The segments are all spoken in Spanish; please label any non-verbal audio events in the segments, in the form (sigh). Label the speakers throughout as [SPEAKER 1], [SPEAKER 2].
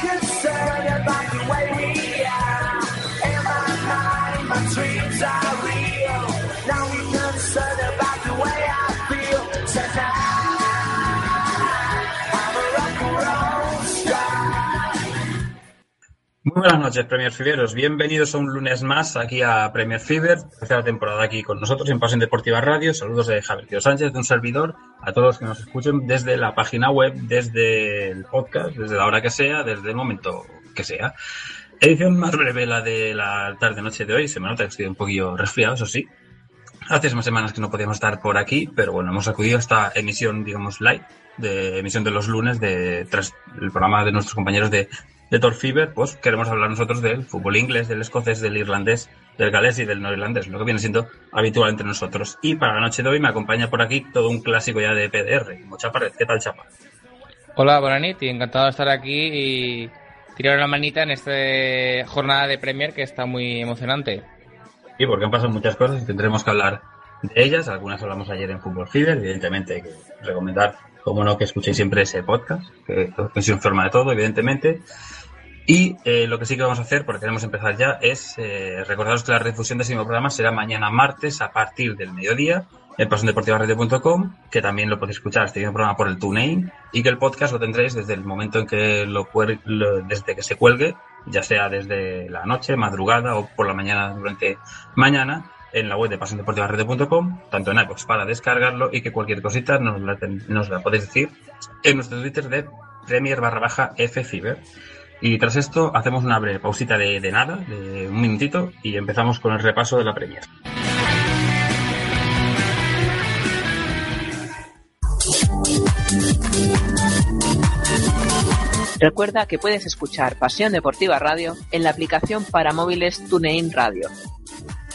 [SPEAKER 1] concerned about the way
[SPEAKER 2] Buenas noches, Premier Fiberos. Bienvenidos a un lunes más aquí a Premier Fiber, tercera temporada aquí con nosotros en Pasión Deportiva Radio. Saludos de Javier Tío Sánchez, de un servidor, a todos los que nos escuchen desde la página web, desde el podcast, desde la hora que sea, desde el momento que sea. Edición más breve la de la tarde-noche de hoy. Se me nota que estoy un poquillo resfriado, eso sí. Hace unas semanas que no podíamos estar por aquí, pero bueno, hemos acudido a esta emisión, digamos, live, de emisión de los lunes, de tras el programa de nuestros compañeros de, de Tor Fever, pues queremos hablar nosotros del fútbol inglés, del escocés, del irlandés, del galés y del norirlandés, lo que viene siendo habitual entre nosotros. Y para la noche de hoy me acompaña por aquí todo un clásico ya de PDR, Mocha Pared. ¿Qué tal, Chapa?
[SPEAKER 3] Hola, Bonanit, encantado de estar aquí y tirar una manita en esta jornada de Premier que está muy emocionante.
[SPEAKER 2] Y porque han pasado muchas cosas y tendremos que hablar de ellas. Algunas hablamos ayer en Fútbol Fever, evidentemente hay que recomendar, como no, que escuchéis siempre ese podcast, que os informa de todo, evidentemente. Y eh, lo que sí que vamos a hacer, porque queremos empezar ya, es eh, recordaros que la refusión de ese mismo programa será mañana martes a partir del mediodía en pasiondeportivaradio.com, que también lo podéis escuchar este mismo programa por el TuneIn y que el podcast lo tendréis desde el momento en que lo, desde que se cuelgue, ya sea desde la noche, madrugada o por la mañana durante mañana en la web de pasiondeportivaradio.com, tanto en iVoox para descargarlo y que cualquier cosita nos la, nos la podéis decir en nuestro Twitter de Premier barra baja FFiber. Y tras esto hacemos una breve pausita de, de nada, de un minutito, y empezamos con el repaso de la Premier.
[SPEAKER 4] Recuerda que puedes escuchar Pasión Deportiva Radio en la aplicación para móviles TuneIn Radio.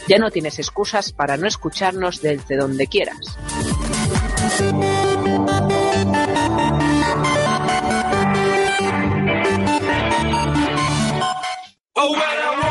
[SPEAKER 4] Ya no tienes excusas para no escucharnos desde donde quieras.
[SPEAKER 1] Oh,
[SPEAKER 2] well,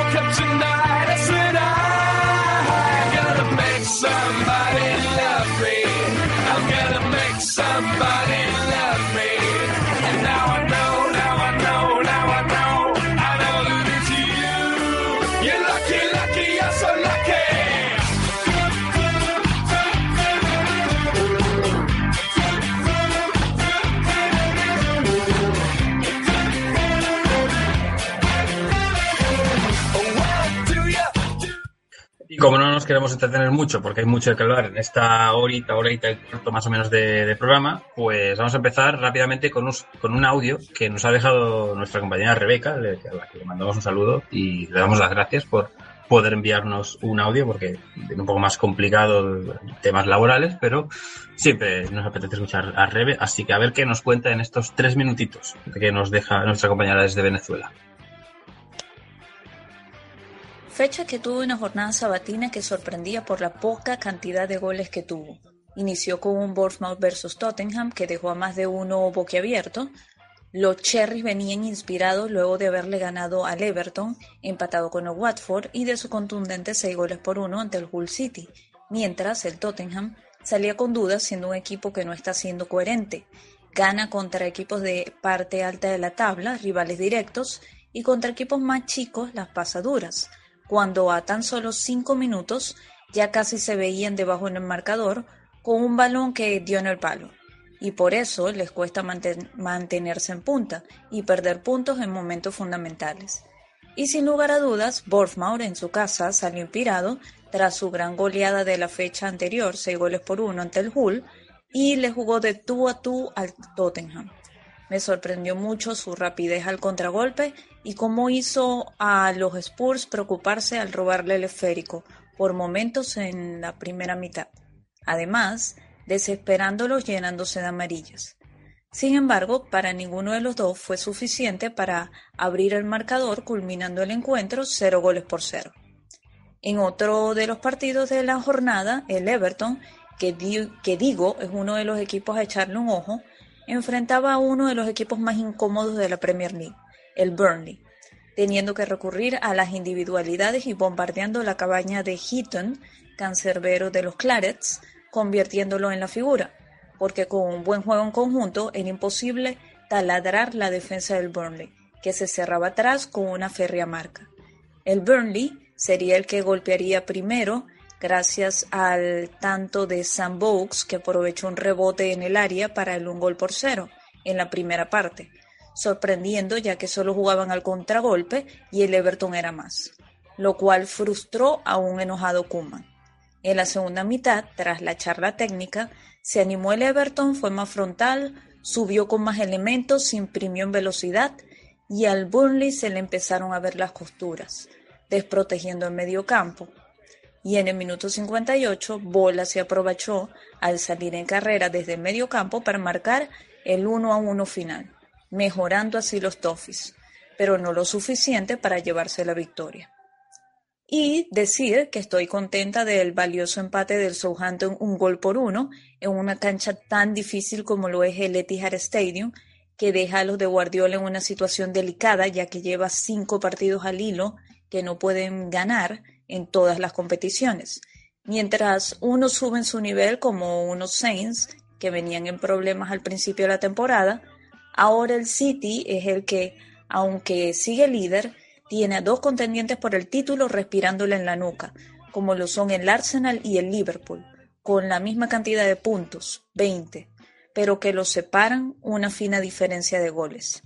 [SPEAKER 2] como no nos queremos entretener mucho, porque hay mucho que hablar en esta horita, horita y cuarto más o menos de, programa, pues vamos a empezar rápidamente con, us- con un audio que nos ha dejado nuestra compañera Rebeca, a la que le mandamos un saludo y le damos las gracias por poder enviarnos un audio, porque es un poco más complicado temas laborales, pero siempre nos apetece escuchar a Rebe, así que a ver qué nos cuenta en estos tres minutitos que nos deja nuestra compañera desde Venezuela.
[SPEAKER 5] Fecha que tuvo una jornada sabatina que sorprendía por la poca cantidad de goles que tuvo. Inició con un Bournemouth versus Tottenham que dejó a más de uno boquiabierto. Los Cherries venían inspirados luego de haberle ganado al Everton, empatado con el Watford y de su contundente seis goles por uno ante el Hull City, mientras el Tottenham salía con dudas siendo un equipo que no está siendo coherente. Gana contra equipos de parte alta de la tabla, rivales directos, y contra equipos más chicos las pasaduras, cuando a tan solo cinco minutos ya casi se veían debajo en el marcador con un balón que dio en el palo. Y por eso les cuesta mantenerse en punta y perder puntos en momentos fundamentales. Y sin lugar a dudas, Bournemouth en su casa salió inspirado tras su gran goleada de la fecha anterior, seis goles por uno ante el Hull, y le jugó de tú a tú al Tottenham. Me sorprendió mucho su rapidez al contragolpe y cómo hizo a los Spurs preocuparse al robarle el esférico por momentos en la primera mitad. Además, desesperándolos llenándose de amarillas. Sin embargo, para ninguno de los dos fue suficiente para abrir el marcador, culminando el encuentro cero goles por cero. En otro de los partidos de la jornada, el Everton, que, que digo es uno de los equipos a echarle un ojo, enfrentaba a uno de los equipos más incómodos de la Premier League, el Burnley, teniendo que recurrir a las individualidades y bombardeando la cabaña de Heaton, cancerbero de los Clarets, convirtiéndolo en la figura, porque con un buen juego en conjunto era imposible taladrar la defensa del Burnley, que se cerraba atrás con una férrea marca. El Burnley sería el que golpearía primero gracias al tanto de Sam Bogues que aprovechó un rebote en el área para el un gol por cero en la primera parte, sorprendiendo ya que solo jugaban al contragolpe y el Everton era más, lo cual frustró a un enojado Kuman. En la segunda mitad, tras la charla técnica, se animó el Everton, fue más frontal, subió con más elementos, se imprimió en velocidad y al Burnley se le empezaron a ver las costuras desprotegiendo el medio campo. Y en el minuto 58, Bola se aprovechó al salir en carrera desde el medio campo para marcar el 1 a 1 final, mejorando así los Toffees, pero no lo suficiente para llevarse la victoria. Y decir que estoy contenta del valioso empate del Southampton un gol por uno en una cancha tan difícil como lo es el Etihad Stadium, que deja a los de Guardiola en una situación delicada ya que lleva cinco partidos al hilo que no pueden ganar en todas las competiciones. Mientras unos suben su nivel como unos Saints que venían en problemas al principio de la temporada, ahora el City es el que, aunque sigue líder, tiene a dos contendientes por el título respirándole en la nuca, como lo son el Arsenal y el Liverpool, con la misma cantidad de puntos, 20, pero que los separan una fina diferencia de goles.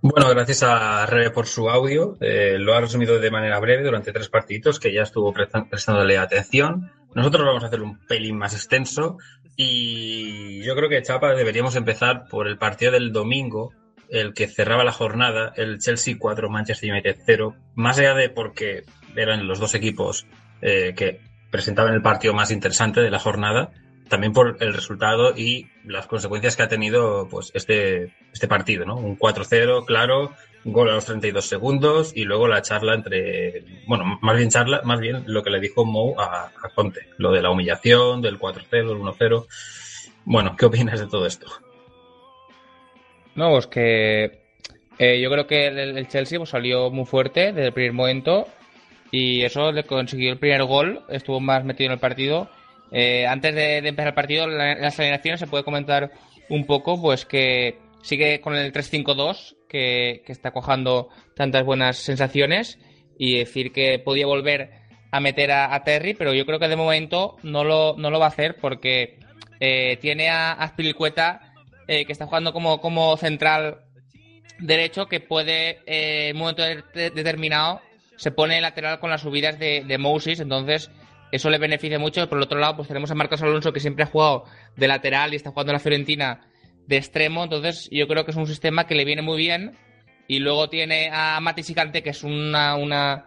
[SPEAKER 2] Bueno, gracias a Rebe por su audio. Eh, lo ha resumido de manera breve durante tres partiditos que ya estuvo prestándole atención. Nosotros vamos a hacer un pelín más extenso y yo creo que Chapa deberíamos empezar por el partido del domingo, el que cerraba la jornada, el Chelsea 4, Manchester United 0. Más allá de porque eran los dos equipos eh, que presentaban el partido más interesante de la jornada, también por el resultado y las consecuencias que ha tenido pues este, este partido, ¿no? Un 4-0, claro, gol a los 32 segundos y luego la charla entre, bueno, más bien charla, más bien lo que le dijo Mou a, Conte, lo de la humillación, del 4-0, del 1-0. Bueno, ¿qué opinas de todo esto?
[SPEAKER 3] No, pues que eh, yo creo que el, Chelsea pues, salió muy fuerte desde el primer momento y eso le consiguió el primer gol, estuvo más metido en el partido eh, antes de, empezar el partido, las alineaciones se puede comentar un poco, pues que sigue con el 3-5-2, que, está cojando tantas buenas sensaciones, y decir que podía volver a meter a, Terry, pero yo creo que de momento no lo, no lo va a hacer porque eh, tiene a Azpilicueta, eh, que está jugando como, como central derecho, que puede, en un momento determinado, se pone lateral con las subidas de, de Moses, entonces eso le beneficia mucho. Por el otro lado, pues tenemos a Marcos Alonso que siempre ha jugado de lateral y está jugando en la Fiorentina de extremo. Entonces, yo creo que es un sistema que le viene muy bien. Y luego tiene a Matis y que es una, una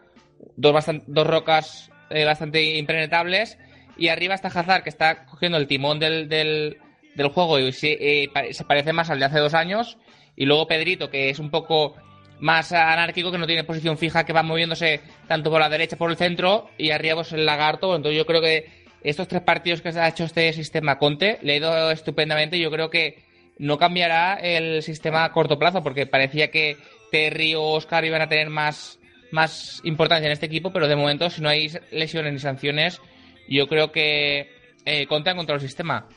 [SPEAKER 3] dos, dos rocas eh, bastante impenetrables. Y arriba está Hazard, que está cogiendo el timón del, del, juego y se, eh, se parece más al de hace dos años. Y luego Pedrito, que es un poco más anárquico, que no tiene posición fija, que va moviéndose tanto por la derecha, por el centro y arriba pues el lagarto. Entonces yo creo que estos tres partidos que ha hecho este sistema Conte le ha ido estupendamente. Yo creo que no cambiará el sistema a corto plazo, porque parecía que Terry o Oscar iban a tener más, más importancia en este equipo, pero de momento, si no hay lesiones ni sanciones, yo creo que eh, Conte ha encontrado el sistema.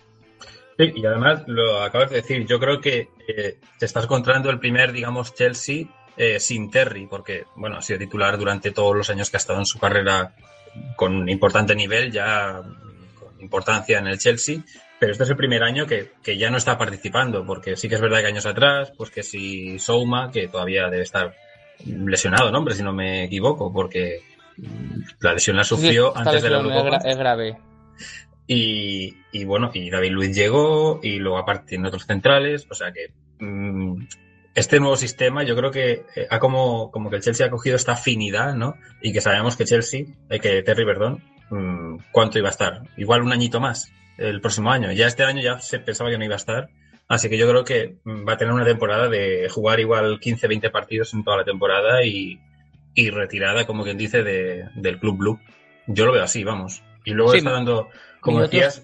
[SPEAKER 2] Sí, y además lo acabas de decir, yo creo que eh, te estás encontrando el primer, digamos, Chelsea eh, sin Terry, porque, bueno, ha sido titular durante todos los años que ha estado en su carrera con importante nivel, ya con importancia en el Chelsea, pero este es el primer año que, que, ya no está participando, porque sí que es verdad que años atrás, pues que si Souma, que todavía debe estar lesionado, ¿no? Hombre, si no me equivoco, porque la lesión la sufrió
[SPEAKER 3] Sí,
[SPEAKER 2] antes de la Eurocopa.
[SPEAKER 3] es, gra- es grave.
[SPEAKER 2] Y, y bueno, y David Luiz llegó y luego aparte tiene otros centrales, o sea que mm, este nuevo sistema yo creo que eh, ha como, como que el Chelsea ha cogido esta afinidad, ¿no? Y que sabemos que Chelsea, eh, que Terry, perdón, mm, ¿cuánto iba a estar? Igual un añito más el próximo año. Ya este año ya se pensaba que no iba a estar. Así que yo creo que va a tener una temporada de jugar igual 15, 20 partidos en toda la temporada y, y retirada, como quien dice, de, del Club Blue. Yo lo veo así, vamos. Y luego
[SPEAKER 3] Sí,
[SPEAKER 2] está dando, como
[SPEAKER 3] minutos.
[SPEAKER 2] decías,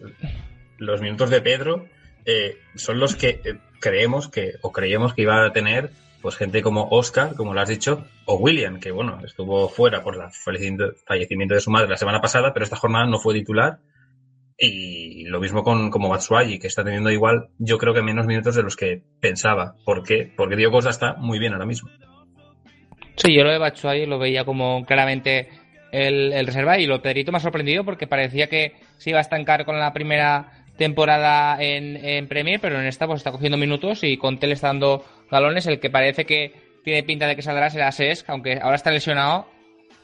[SPEAKER 2] los minutos de Pedro eh, son los que eh, creemos que, o creíamos que iba a tener, pues gente como Oscar, como lo has dicho, o William, que bueno, estuvo fuera por el fallecimiento de su madre la semana pasada, pero esta jornada no fue titular. Y lo mismo con como Batshuayi, que está teniendo igual, yo creo que menos minutos de los que pensaba. ¿Por qué? Porque Diego Costa está muy bien ahora mismo.
[SPEAKER 3] Sí, yo lo de Batshuayi lo veía como claramente el, el reserva y lo Pedrito me ha sorprendido porque parecía que se iba a estancar con la primera temporada en, en Premier, pero en esta pues está cogiendo minutos y Conte le está dando galones. El que parece que tiene pinta de que saldrá será Sesc, aunque ahora está lesionado,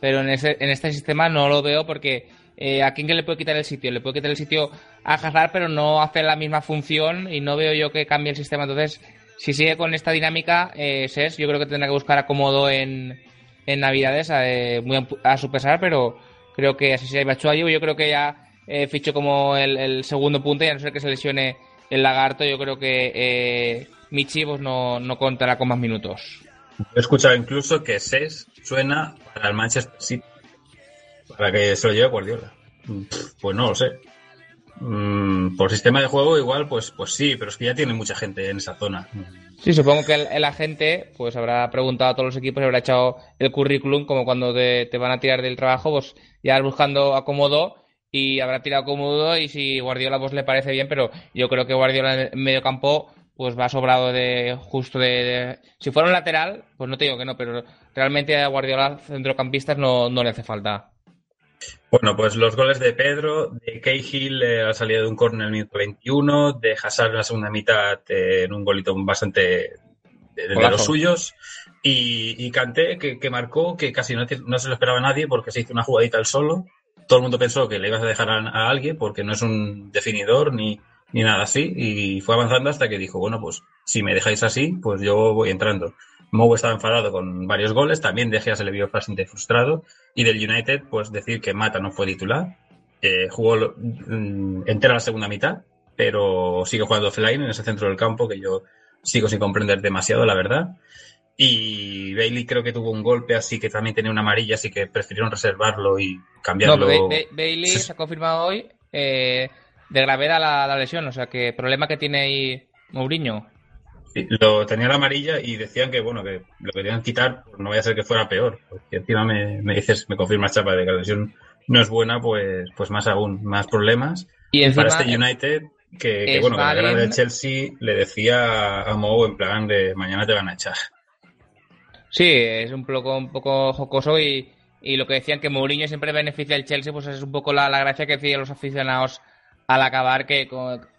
[SPEAKER 3] pero en, ese, en este sistema no lo veo porque eh, a quién le puede quitar el sitio. Le puede quitar el sitio a Hazard, pero no hace la misma función y no veo yo que cambie el sistema. Entonces, si sigue con esta dinámica, eh, Ses, yo creo que tendrá que buscar acomodo en, en Navidades, eh, a, a su pesar, pero creo que así será Batshuayi. Yo creo que ya eh, fichó como el, el segundo punto, y a no ser que se lesione el lagarto, yo creo que eh, Michi pues, no, no contará con más minutos.
[SPEAKER 2] He escuchado incluso que SES suena para el Manchester City. Para que se lo lleve Guardiola. Mm, Pues no lo sé. Mm, por sistema de juego igual, pues, pues sí, pero es que ya tiene mucha gente en esa zona.
[SPEAKER 3] Sí, supongo que el, el agente pues habrá preguntado a todos los equipos y habrá echado el currículum, como cuando te, te van a tirar del trabajo, pues ya buscando acomodo y habrá tirado cómodo y si Guardiola pues le parece bien, pero yo creo que Guardiola en medio campo pues va sobrado de justo de, de- si fuera un lateral, pues no te digo que no, pero realmente a Guardiola centrocampistas no, no le hace falta.
[SPEAKER 2] Bueno, pues los goles de Pedro, de Cahill eh, ha salido de un córner en el minuto 21, de Hazard en la segunda mitad eh, en un golito bastante de, los suyos, y, y Kanté que, que marcó, que casi no, no se lo esperaba nadie porque se hizo una jugadita al solo. Todo el mundo pensó que le ibas a dejar a, a alguien porque no es un definidor ni, ni nada así, y fue avanzando hasta que dijo, bueno, pues si me dejáis así, pues yo voy entrando. Mou estaba enfadado con varios goles, también De Gea se le vio bastante frustrado, y del United, pues decir que Mata no fue titular, eh, jugó mm, entera la segunda mitad, pero sigue jugando offline en ese centro del campo que yo sigo sin comprender demasiado, la verdad. Y Bailey creo que tuvo un golpe, así que también tenía una amarilla, así que prefirieron reservarlo y
[SPEAKER 3] No,
[SPEAKER 2] cambiarlo.
[SPEAKER 3] Ba- Ba- Bailey se ha confirmado hoy eh, de gravedad la, la lesión, o sea que problema que tiene ahí Mourinho.
[SPEAKER 2] Lo tenía la amarilla y decían que bueno que lo querían quitar, pues no vaya a ser que fuera peor. Porque encima me, me dices, me confirmas Chapa de que la lesión no es buena, pues, pues más aún, más problemas.
[SPEAKER 3] Y encima,
[SPEAKER 2] Para este United, que, que bueno, que la
[SPEAKER 3] Smalling-
[SPEAKER 2] del Chelsea le decía a Mou en plan de mañana te van a echar.
[SPEAKER 3] Sí, es un poco, un poco jocoso y, y lo que decían que Mourinho siempre beneficia al Chelsea, pues es un poco la, la gracia que decían los aficionados al acabar, que,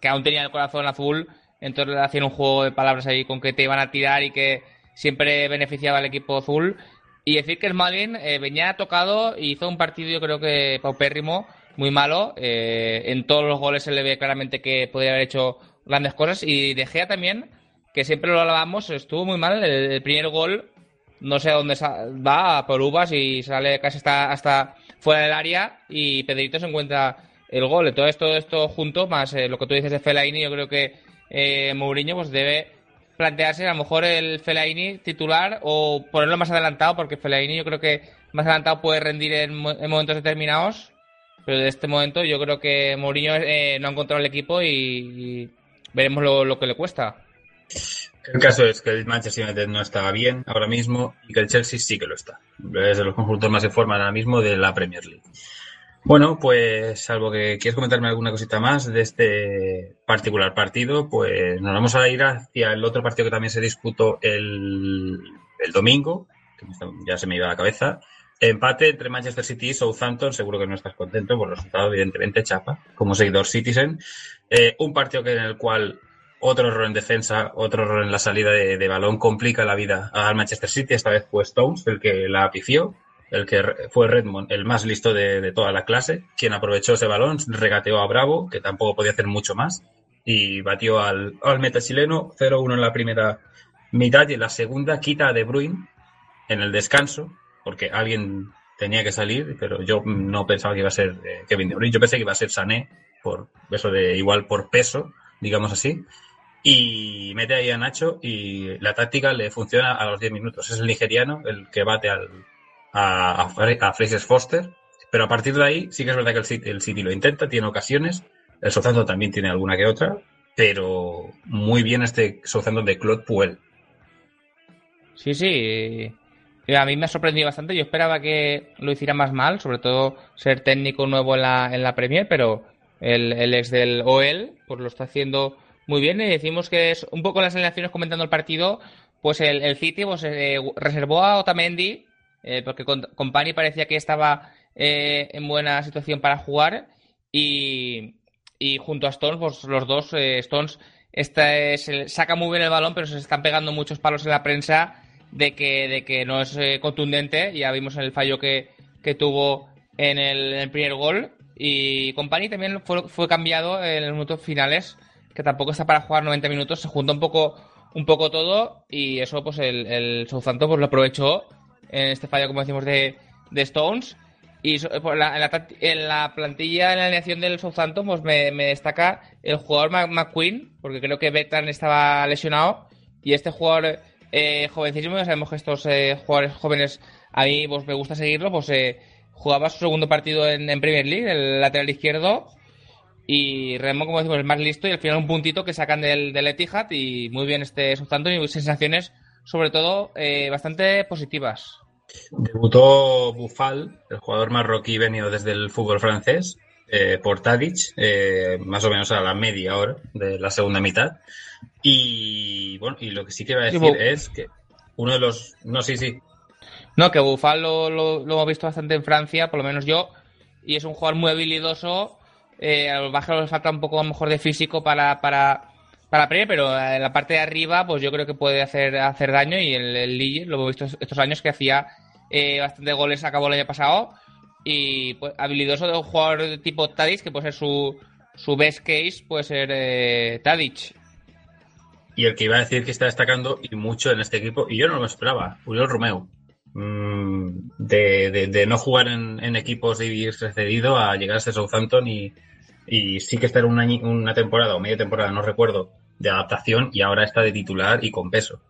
[SPEAKER 3] que aún tenían el corazón azul, entonces hacían un juego de palabras ahí con que te iban a tirar y que siempre beneficiaba al equipo azul. Y decir que Smalling eh, venía tocado y hizo un partido yo creo que paupérrimo, muy malo. eh, en todos los goles se le ve claramente que podría haber hecho grandes cosas. Y De Gea también, que siempre lo hablábamos, estuvo muy mal. El, el primer gol no sé a dónde va por uvas y sale casi hasta, hasta fuera del área y Pedrito se encuentra el gol. Todo esto junto, más eh, lo que tú dices de Fellaini, yo creo que eh, Mourinho pues debe plantearse a lo mejor el Fellaini titular o ponerlo más adelantado, porque Fellaini yo creo que más adelantado puede rendir en, mo- en momentos determinados, pero de este momento yo creo que Mourinho eh, no ha encontrado el equipo y, veremos lo, que le cuesta.
[SPEAKER 2] El caso es que el Manchester United no está bien ahora mismo y que el Chelsea sí que lo está. Es de los conjuntos más en forma ahora mismo de la Premier League. Bueno, pues salvo que quieres comentarme alguna cosita más de este particular partido, pues nos vamos a ir hacia el otro partido que también se disputó el, el domingo, que ya se me iba a la cabeza. Empate entre Manchester City y Southampton, seguro que no estás contento por el resultado, evidentemente, chapa, como seguidor Citizen. Eh, un partido que en el cual otro error en defensa, otro error en la salida de, de balón complica la vida al Manchester City. Esta vez fue Stones el que la pifió, el que fue Redmond el más listo de, de toda la clase, quien aprovechó ese balón, regateó a Bravo, que tampoco podía hacer mucho más, y batió al, al meta chileno 0-1 en la primera mitad y en la segunda quita a De Bruyne en el descanso, porque alguien tenía que salir, pero yo no pensaba que iba a ser eh, Kevin De Bruyne, yo pensé que iba a ser Sané, por eso de igual por peso, digamos así, y mete ahí a Nacho y la táctica le funciona a los 10 minutos. Es el nigeriano el que bate al, a, a, Fra- a Fraser Foster, pero a partir de ahí sí que es verdad que el City, el City lo intenta, tiene ocasiones, el Southampton también tiene alguna que otra, pero muy bien este Southampton de Claude Puel.
[SPEAKER 3] Sí, sí. A mí me ha sorprendido bastante. Yo esperaba que lo hiciera más mal, sobre todo ser técnico nuevo en la, en la Premier, pero el, el ex del OL pues lo está haciendo muy bien. Y decimos que es un poco las alineaciones comentando el partido, pues el, el City pues, eh, reservó a Otamendi, eh, porque con, parecía que estaba eh, en buena situación para jugar, y, y junto a Stones, pues los dos, eh, Stones esta es saca muy bien el balón, pero se están pegando muchos palos en la prensa de que, de que no es eh, contundente. Ya vimos el fallo que, que tuvo en el, en el primer gol. Y Company también fue, fue cambiado en los minutos finales, que tampoco está para jugar 90 minutos. Se junta un poco, un poco todo y eso pues el, el Southampton pues, lo aprovechó en este fallo, como decimos, de, de Stones. Y la- en, la, en la plantilla, en la alineación del Southampton, pues me, me destaca el jugador McQueen, porque creo que Bertrand estaba lesionado. Y este jugador eh, jovencísimo, ya sabemos que estos eh, jugadores jóvenes a mí pues, me gusta seguirlo, pues eh, jugaba su segundo partido en, en Premier League, el lateral izquierdo. Y Remo, como decimos, el más listo. Y al final un puntito que sacan del, del Etihad. Y muy bien este Southampton y sensaciones, sobre todo, eh, bastante positivas.
[SPEAKER 2] Debutó Bufal, el jugador marroquí venido desde el fútbol francés, eh, por Tadic, eh, más o menos a la media hora de la segunda mitad. Y bueno, y lo que sí que iba a decir es que uno de los. No, sí, sí.
[SPEAKER 3] No, que Bufal lo, lo- lo hemos visto bastante en Francia, por lo menos yo, y es un jugador muy habilidoso. Eh, a los bajos le falta un poco a lo mejor de físico para, para, para Premier, pero en la parte de arriba, pues yo creo que puede hacer, hacer daño. Y el, el lo hemos visto estos años que hacía eh, bastante goles, acabó el año pasado. Y pues, habilidoso de un jugador tipo Tadic, que puede ser su, su best case, puede ser eh, Tadic.
[SPEAKER 2] Y el que iba a decir que está destacando y mucho en este equipo, y yo no lo esperaba, Uriol Romeo. Mm, de, de- no jugar en, equipos de irse cedido a llegar a Southampton y, y sí que estar un año- una temporada o media temporada, no recuerdo, de adaptación y ahora está de titular y con peso.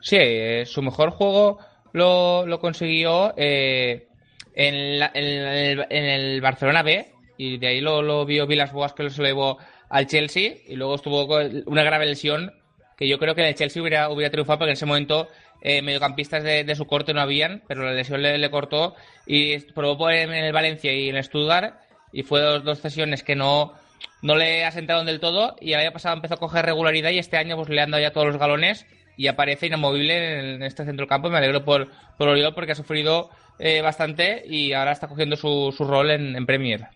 [SPEAKER 3] Sí, eh, su mejor juego lo, lo consiguió eh, en, la- en el, en el Barcelona B y de ahí lo, lo vio Vilas Boas que lo se llevó al Chelsea y luego estuvo con una grave lesión que yo creo que en el Chelsea hubiera, hubiera triunfado porque en ese momento eh, mediocampistas de, de su corte no habían, pero la lesión le, le cortó y probó en el Valencia y en el Stuttgart y fue dos, dos sesiones que no, no le asentaron del todo y el año pasado empezó a coger regularidad y este año pues le han dado ya todos los galones y aparece inamovible en este centro del campo. Me alegro por, por Oriol porque ha sufrido eh, bastante y ahora está cogiendo su, su rol en, Premier.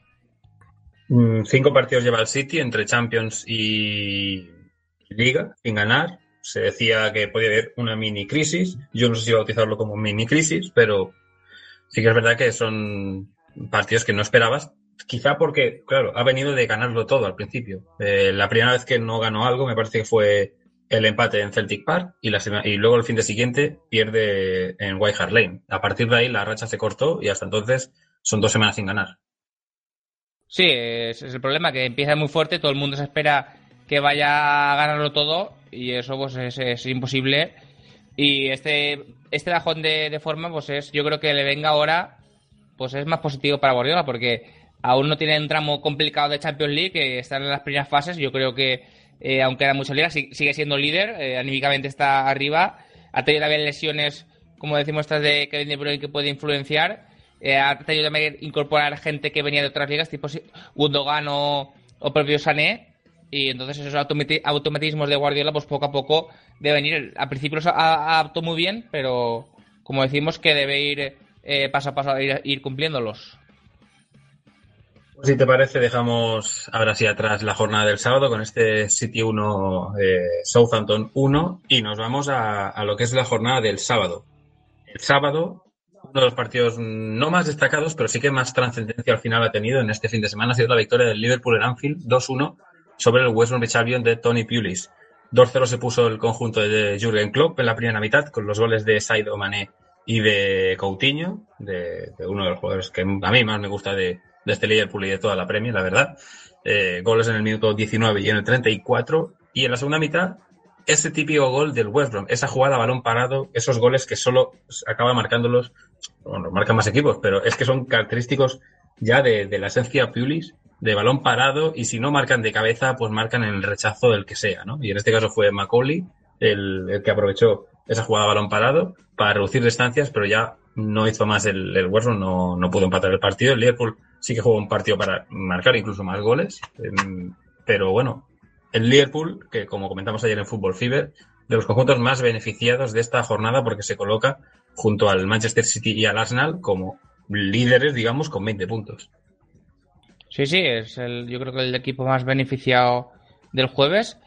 [SPEAKER 2] Mm, Cinco partidos lleva el City entre Champions y Liga sin ganar. Se decía que podía haber una mini crisis. Yo no sé si bautizarlo como mini crisis, pero sí que es verdad que son partidos que no esperabas. Quizá porque, claro, ha venido de ganarlo todo al principio. Eh, la primera vez que no ganó algo me parece que fue el empate en Celtic Park y, luego el fin de siguiente pierde en White Hart Lane. A partir de ahí la racha se cortó y hasta entonces son dos semanas sin ganar.
[SPEAKER 3] Sí, es el problema, que empieza muy fuerte, todo el mundo se espera que vaya a ganarlo todo y eso pues es, imposible. Y este, este bajón de, de forma, pues es, yo creo que le venga ahora, pues es más positivo para Guardiola, porque aún no tiene un tramo complicado de Champions League, están en las primeras fases. Yo creo que, eh, aunque era mucha liga, si- sigue siendo líder, eh, anímicamente está arriba. Ha tenido también lesiones, como decimos, estas de Kevin De Bruyne que puede influenciar. Eh, ha tenido también que incorporar gente que venía de otras ligas, tipo Gundogan o, o propio Sané. Y entonces esos automati- automatismos de Guardiola, pues poco a poco deben ir. Al principio los adaptó muy bien, pero como decimos, que debe ir eh, paso a paso ir, ir cumpliéndolos.
[SPEAKER 2] Pues Si te parece, dejamos ahora sí atrás la jornada del sábado con este City 1, eh, Southampton 1 y nos vamos a, a lo que es la jornada del sábado. El sábado, uno de los partidos no más destacados, pero sí que más trascendencia al final ha tenido en este fin de semana ha sido la victoria del Liverpool en Anfield 2-1 sobre el West Bromwich Albion de Tony Pulis. 2-0 se puso el conjunto de Jurgen Klopp en la primera mitad con los goles de Saido Mané y de Coutinho, de, de uno de los jugadores que a mí más me gusta de, de este Liverpool y de toda la Premier, la verdad. Eh, goles en el minuto 19 y en el 34. Y en la segunda mitad, ese típico gol del West Brom, esa jugada balón parado, esos goles que solo acaba marcándolos, bueno, marcan más equipos, pero es que son característicos ya de, la esencia Pulis, de balón parado, y si no marcan de cabeza, pues marcan en el rechazo del que sea, ¿no? Y en este caso fue Macaulay el, que aprovechó esa jugada balón parado para reducir distancias, pero ya no hizo más el, el West Brom, no, no pudo empatar el partido. El Liverpool sí que jugó un partido para marcar incluso más goles, em, pero bueno, el Liverpool, que como comentamos ayer en Fútbol Fever, de los conjuntos más beneficiados de esta jornada porque se coloca junto al Manchester City y al Arsenal como líderes, digamos, con 20 puntos.
[SPEAKER 3] Sí, sí, es el, yo creo que el equipo más beneficiado del jueves,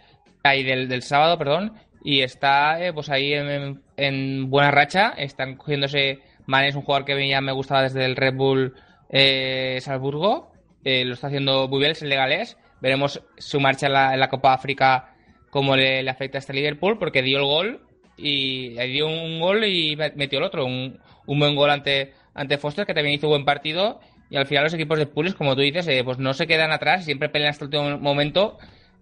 [SPEAKER 3] ahí del, del sábado, perdón, y está eh, pues ahí en, en buena racha, están cogiéndose, Mané es un jugador que ya me gustaba desde el Red Bull eh, Salzburgo, eh, lo está haciendo muy bien, es el veremos su marcha en la, Copa África cómo le, afecta a este Liverpool, porque dio el gol y dio un gol y metió el otro, un, un buen gol ante, ante Foster, que también hizo buen partido, y al final los equipos de Pulis, como tú dices, eh, pues no se quedan atrás, siempre pelean hasta el último momento.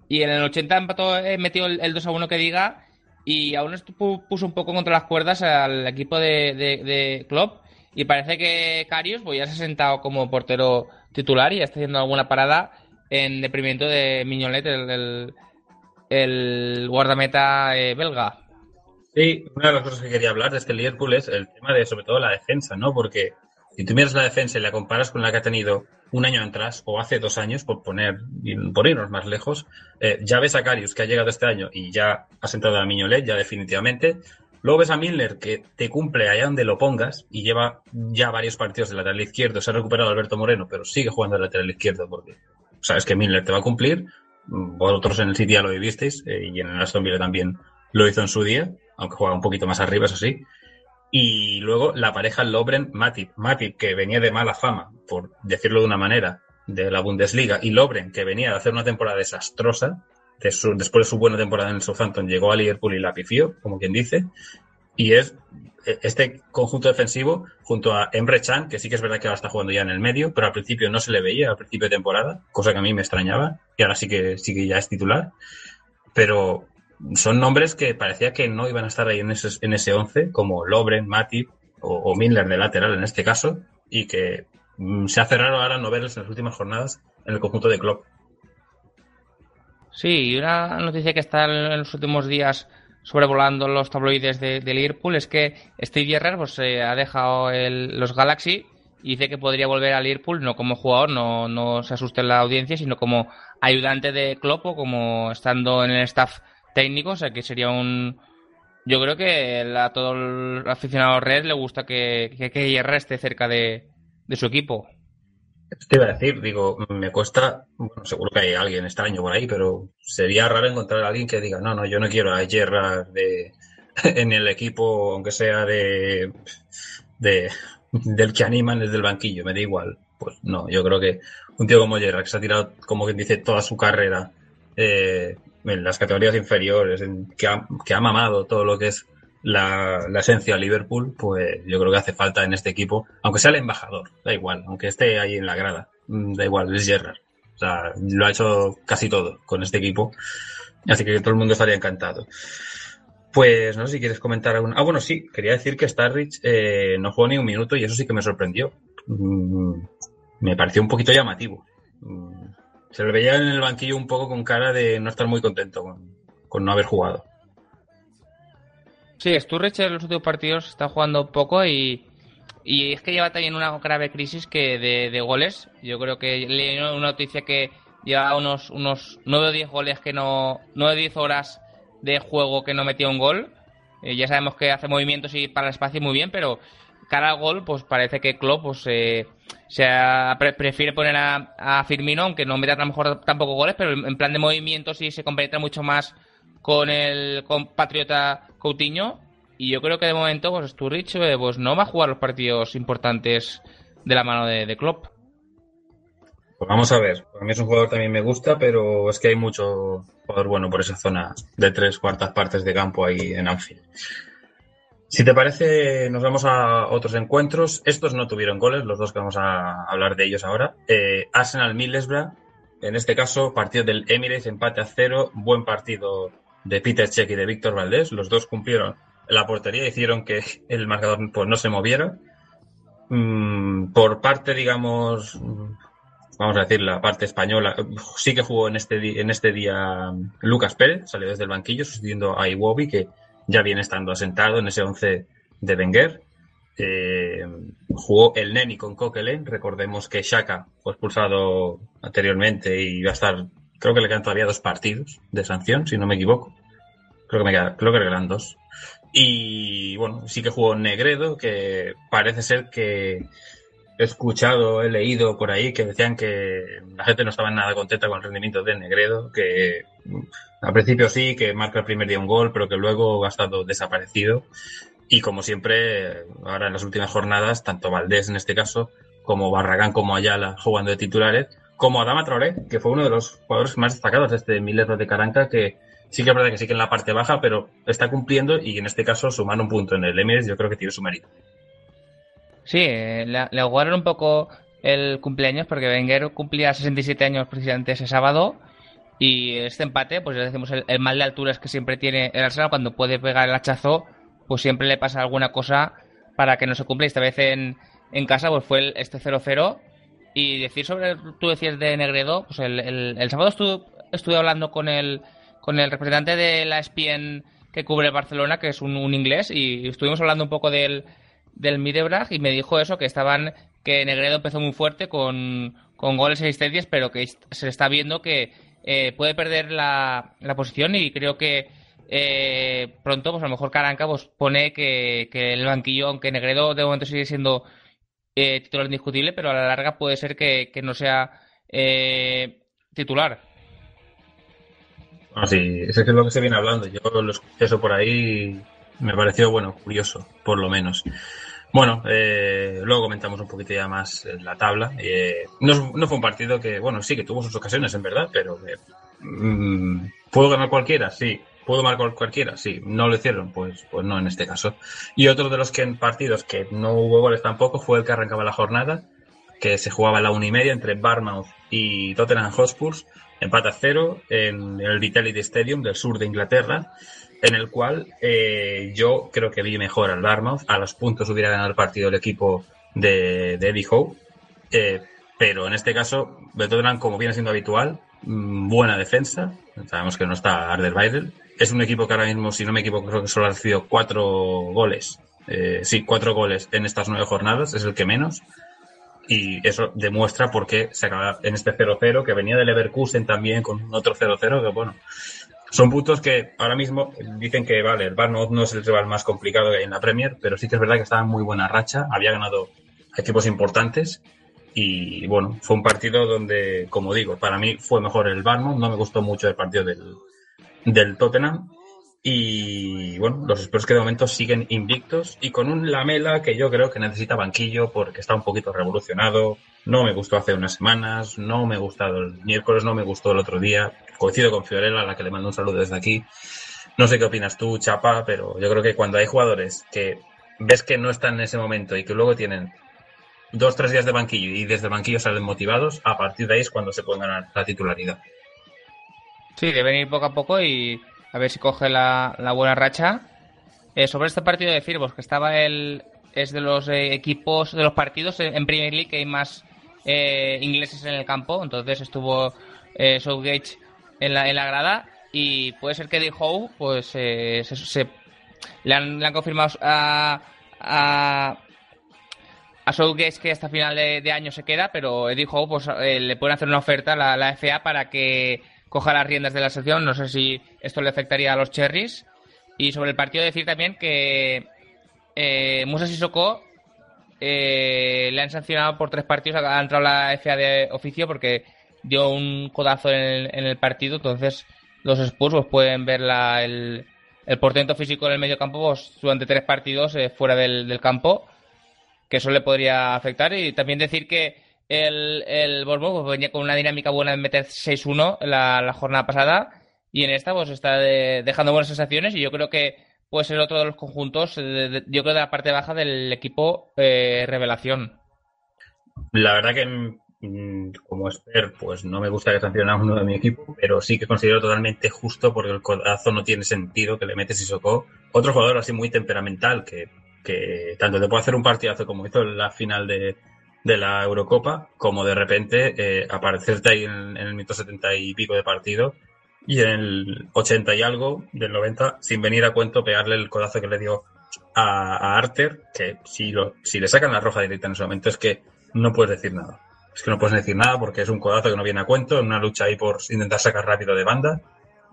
[SPEAKER 3] Y en el 80 empató, eh, metió el, el 2 a 1 que diga. Y aún puso un poco contra las cuerdas al equipo de, de, de Klopp. Y parece que Carius pues, ya se ha sentado como portero titular y ya está haciendo alguna parada en deprimento de Mignolet, el guardameta eh, belga.
[SPEAKER 2] Sí, una de las cosas que quería hablar de este Liverpool es el tema de sobre todo la defensa, ¿no? Porque si tú miras la defensa y la comparas con la que ha tenido un año atrás o hace dos años, por poner, por irnos más lejos, eh, ya ves a Carius que ha llegado este año y ya ha sentado a Miñolet, ya definitivamente. Luego ves a Milner que te cumple allá donde lo pongas y lleva ya varios partidos de lateral izquierdo. Se ha recuperado Alberto Moreno, pero sigue jugando de lateral izquierdo porque sabes que Milner te va a cumplir. Vosotros en el City ya lo vivisteis eh, y en el Aston Villa también lo hizo en su día, aunque juega un poquito más arriba, eso sí. Y luego la pareja Lobren-Matip. Matip, que venía de mala fama, por decirlo de una manera, de la Bundesliga, y Lobren, que venía de hacer una temporada desastrosa, después de su buena temporada en el Southampton, llegó a Liverpool y la pifió, como quien dice. Y es eh, este conjunto defensivo, junto a Emre Can, que sí que es verdad que ahora está jugando ya en el medio, pero al principio no se le veía, al principio de temporada, cosa que a mí me extrañaba, y ahora sí que, sí que ya es titular. Pero son nombres que parecía que no iban a estar ahí en ese, en ese 11, como Lobren, Matip o, o Milner de lateral en este caso, y que mm, se hace raro ahora no verles en las últimas jornadas en el conjunto de Klopp.
[SPEAKER 3] Sí, y una noticia que está en los últimos días sobrevolando los tabloides de, de Liverpool es que Steve Gerrard pues, eh, ha dejado el- los Galaxy y dice que podría volver a Liverpool no como jugador, no, no se asuste la audiencia, sino como ayudante de Klopp como estando en el staff técnico, o sea que sería un... Yo creo que a todo el aficionado red le gusta que, que, que Gerrard esté cerca de, de su equipo.
[SPEAKER 2] Te iba a decir, digo, me cuesta, bueno, seguro que hay alguien extraño por ahí, pero sería raro encontrar a alguien que diga, no, no, yo no quiero a Gerrard de, (laughs) en el equipo, aunque sea de, de del que animan desde el banquillo, me da igual. Pues no, yo creo que un tío como Gerrard, que se ha tirado, como quien dice, toda su carrera eh, en las categorías inferiores, en- que, ha, que ha mamado todo lo que es la, esencia de Liverpool, pues yo creo que hace falta en este equipo, aunque sea el embajador, da igual, aunque esté ahí en la grada, mm, da igual, es Gerrard. O sea, lo ha hecho casi todo con este equipo. Así que todo el mundo estaría encantado. Pues no sé si quieres comentar algún. Ah, bueno, sí, quería decir que Starrich eh, no jugó ni un minuto y eso sí que me sorprendió. Mm, me pareció un poquito llamativo. Mm, se le veía en el banquillo un poco con cara de no estar muy contento con, con no haber jugado.
[SPEAKER 3] Sí, Sturridge en los últimos partidos está jugando poco y, y es que lleva también una grave crisis que de, de goles. Yo creo que leí una noticia que lleva unos, unos 9 o 10 goles que no. 9 o 10 horas de juego que no metía un gol. Eh, ya sabemos que hace movimientos y para el espacio muy bien, pero cara al gol, pues parece que Klopp pues, eh, se pre- prefiere poner a, a Firmino, aunque no meta a lo mejor tampoco goles, pero en plan de movimientos sí se compenetra mucho más con el compatriota Coutinho. Y yo creo que de momento, pues Sturridge eh, pues, no va a jugar los partidos importantes de la mano de, de Klopp.
[SPEAKER 2] Pues vamos a ver. A mí es un jugador también me gusta, pero es que hay mucho jugador bueno por esa zona de tres cuartas partes de campo ahí en Anfield. Si te parece, nos vamos a otros encuentros. Estos no tuvieron goles, los dos que vamos a hablar de ellos ahora. Eh, Arsenal Middlesbrough, en este caso, partido del Emirates, empate a cero, buen partido de Peter Cech y de Víctor Valdés. Los dos cumplieron la portería, hicieron que (laughs) el marcador pues, no se moviera. Mm, por parte, digamos, mm, vamos a decir, la parte española, sí que jugó en este, en este día mm, Lucas Pérez, salió desde el banquillo sustituyendo a Iwobi, que ya viene estando asentado en ese 11 de Wenger. Eh, jugó el Neni con Coquelin, recordemos que Shaka fue expulsado anteriormente y va a estar, creo que le quedan todavía dos partidos de sanción, si no me equivoco. Creo que me queda, creo que le quedan dos. Y bueno, sí que jugó Negredo, que parece ser que he escuchado, he leído por ahí que decían que la gente no estaba nada contenta con el rendimiento de Negredo, que mm, al principio sí, que marca el primer día un gol, pero que luego ha estado desaparecido. Y como siempre, ahora en las últimas jornadas, tanto Valdés en este caso, como Barragán, como Ayala jugando de titulares, como Adama Traoré, que fue uno de los jugadores más destacados de este Miles de Caranca, que sí que es verdad que sí que en la parte baja, pero está cumpliendo y en este caso sumar un punto en el Emirates yo creo que tiene su mérito.
[SPEAKER 3] Sí, eh, le, le jugaron un poco el cumpleaños porque Wenger cumplía 67 años precisamente ese sábado y este empate, pues ya decimos el, el mal de alturas que siempre tiene el Arsenal cuando puede pegar el hachazo, pues siempre le pasa alguna cosa para que no se cumpla. Y esta vez en, en casa pues fue el, este 0-0 y decir sobre, tú decías de Negredo, pues el, el, sábado estuve, estuve hablando con el, con el representante de la ESPN que cubre Barcelona, que es un, inglés, y estuvimos hablando un poco del, del Middlesbrough y me dijo eso, que estaban que Negredo empezó muy fuerte con, con goles y asistencias, pero que se está viendo que eh, puede perder la, la, posición y creo que eh, pronto, pues a lo mejor Caranca pues, pone que, que el banquillo, aunque Negredo de momento sigue siendo eh, titular indiscutible, pero a la larga puede ser que, que no sea eh, titular.
[SPEAKER 2] Así, eso es lo que se viene hablando. Yo lo escuché eso por ahí, me pareció, bueno, curioso, por lo menos. Bueno, eh, luego comentamos un poquito ya más la tabla. Eh, no, fue un partido que, bueno, sí que tuvo sus ocasiones, en verdad, pero eh, mmm, ¿puedo ganar cualquiera? Sí. ¿Puedo marcar cualquiera? Sí. ¿No lo hicieron? Pues, pues no en este caso. Y otro de los que en partidos que no hubo goles tampoco fue el que arrancaba la jornada, que se jugaba a la una y media entre Barmouth y Tottenham Hotspur, empate a cero en el Vitality Stadium del sur de Inglaterra en el cual eh, yo creo que vi mejor al Barmouth. A los puntos hubiera ganado el partido el equipo de, de Eddie Howe. Eh, pero en este caso, de Tottenham, como viene siendo habitual, mmm, buena defensa. Sabemos que no está Arder Weidel. Es un equipo que ahora mismo, si no me equivoco, creo que solo ha recibido cuatro goles. Eh, sí, cuatro goles en estas nueve jornadas. Es el que menos. Y eso demuestra por qué se acaba en este 0-0, que venía del Leverkusen también con otro 0-0, que bueno, son puntos que ahora mismo dicen que, vale, el Barnard no es el rival más complicado que hay en la Premier, pero sí que es verdad que estaba en muy buena racha, había ganado equipos importantes y, bueno, fue un partido donde, como digo, para mí fue mejor el Barnard, no me gustó mucho el partido del, del Tottenham y, bueno, los Spurs que de momento siguen invictos y con un Lamela que yo creo que necesita banquillo porque está un poquito revolucionado, no me gustó hace unas semanas, no me gustado el miércoles, no me gustó el otro día. Coincido con Fiorella, a la que le mando un saludo desde aquí. No sé qué opinas tú, Chapa, pero yo creo que cuando hay jugadores que ves que no están en ese momento y que luego tienen dos, tres días de banquillo y desde el banquillo salen motivados, a partir de ahí es cuando se pueden ganar la titularidad.
[SPEAKER 3] Sí, deben ir poco a poco y a ver si coge la, la buena racha. Eh, sobre este partido de Firbos, que estaba el. Es de los eh, equipos, de los partidos en, Premier League que hay más eh, ingleses en el campo. Entonces estuvo eh, Southgate en la, en la grada. Y puede ser que Eddie Howe, pues eh, se, le, han, confirmado a. a a Southgate que hasta final de, de año se queda, pero Howe pues, le pueden hacer una oferta a la, la FA para que coja las riendas de la sección. No sé si esto le afectaría a los Cherries. Y sobre el partido decir también que eh, Musa Sissoko eh, le han sancionado por tres partidos. Ha entrado la FA de oficio porque dio un codazo en el, partido. Entonces los Spurs pues, pueden ver la- el, el portento físico en el medio campo pues, durante tres partidos eh, fuera del, del campo que eso le podría afectar. Y también decir que el, el Bournemouth pues, venía con una dinámica buena de meter 6-1 la, la jornada pasada y en esta pues está de- dejando buenas sensaciones y yo creo que puede ser otro de los conjuntos, yo creo de la parte baja del equipo eh, revelación.
[SPEAKER 2] La verdad que mm, como expert, pues no me gusta que sancionen a uno de mi equipo, pero sí que considero totalmente justo porque el codazo no tiene sentido que le metes y socó. Otro jugador así muy temperamental que, que tanto te puede hacer un partidazo como hizo en la final de, de la Eurocopa, como de repente eh, aparecerte ahí en, en el minuto 70 y pico de partido y en el 80 y algo del 90, sin venir a cuento, pegarle el codazo que le dio a, a Arter, que si, lo, si le sacan la roja directa en ese momento es que no puedes decir nada. Es que no puedes decir nada porque es un codazo que no viene a cuento, en una lucha ahí por intentar sacar rápido de banda.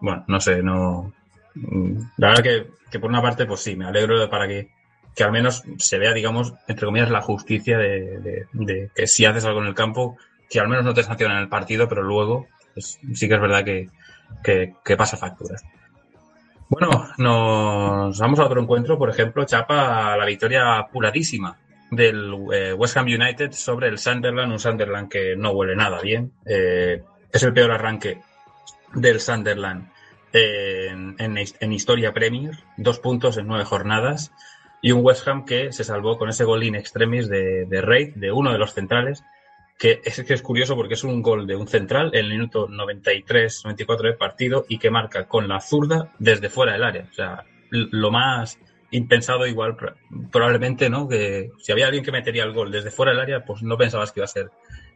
[SPEAKER 2] Bueno, no sé, no. mm, La verdad que, que por una parte, pues sí, me alegro de para que, que al menos se vea, digamos, entre comillas, la justicia de, que si haces algo en el campo, que al menos no te sancionan en el partido, pero luego pues, sí que es verdad que, pasa facturas. Bueno, nos vamos a otro encuentro, por ejemplo, Chapa, la victoria apuradísima del eh, West Ham United sobre el Sunderland, un Sunderland que no huele nada bien. Eh, es el peor arranque del Sunderland en historia Premier, dos puntos en nueve jornadas, y un West Ham que se salvó con ese gol in extremis de, de Reid, de uno de los centrales, que es que es curioso porque es un gol de un central en el minuto 93-94 del partido y que marca con la zurda desde fuera del área. O sea, lo más impensado igual pro- probablemente, ¿no? Que si había alguien que metería el gol desde fuera del área, pues no pensabas que iba a ser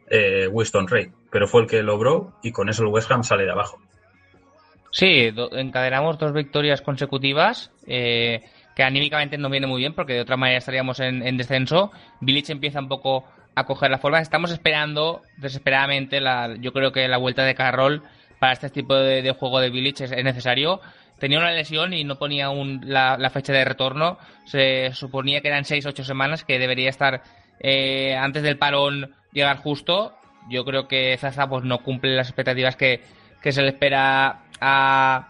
[SPEAKER 2] eh, Winston Reid, pero fue el que logró y con eso el West Ham sale de abajo.
[SPEAKER 3] Sí, do- encadenamos dos victorias consecutivas, eh, que anímicamente no viene muy bien, porque de otra manera estaríamos en, en descenso. Village empieza un poco a coger la forma. Estamos esperando desesperadamente, la, yo creo que la vuelta de Carroll para este tipo de, juego de Village es, es necesario. Tenía una lesión y no ponía un- la, fecha de retorno. Se suponía que eran 6-8 semanas, que debería estar eh, antes del parón llegar justo. Yo creo que Zaza pues, no cumple las expectativas que se le espera a,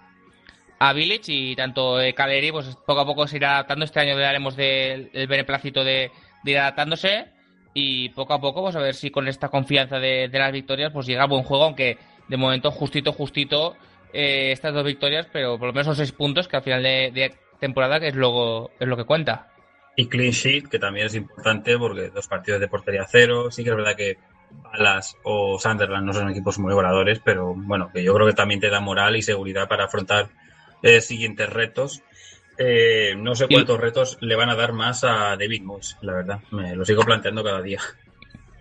[SPEAKER 3] a Village y tanto eh, Caleri pues poco a poco se irá adaptando. Este año le daremos del el beneplácito de, de ir adaptándose y poco a poco pues a ver si con esta confianza de, de las victorias pues llega a buen juego, aunque de momento justito, justito eh, estas dos victorias, pero por lo menos son seis puntos que al final de, de temporada que es, luego, es lo que cuenta.
[SPEAKER 2] Y clean sheet, que también es importante porque dos partidos de portería cero. Sí que es verdad que Balas o Sunderland no son equipos muy voladores, pero bueno, que yo creo que también te da moral y seguridad para afrontar eh, siguientes retos. Eh, no sé
[SPEAKER 3] Y-
[SPEAKER 2] cuántos retos le van a dar más a David Moyes, la verdad. Me lo sigo planteando cada día.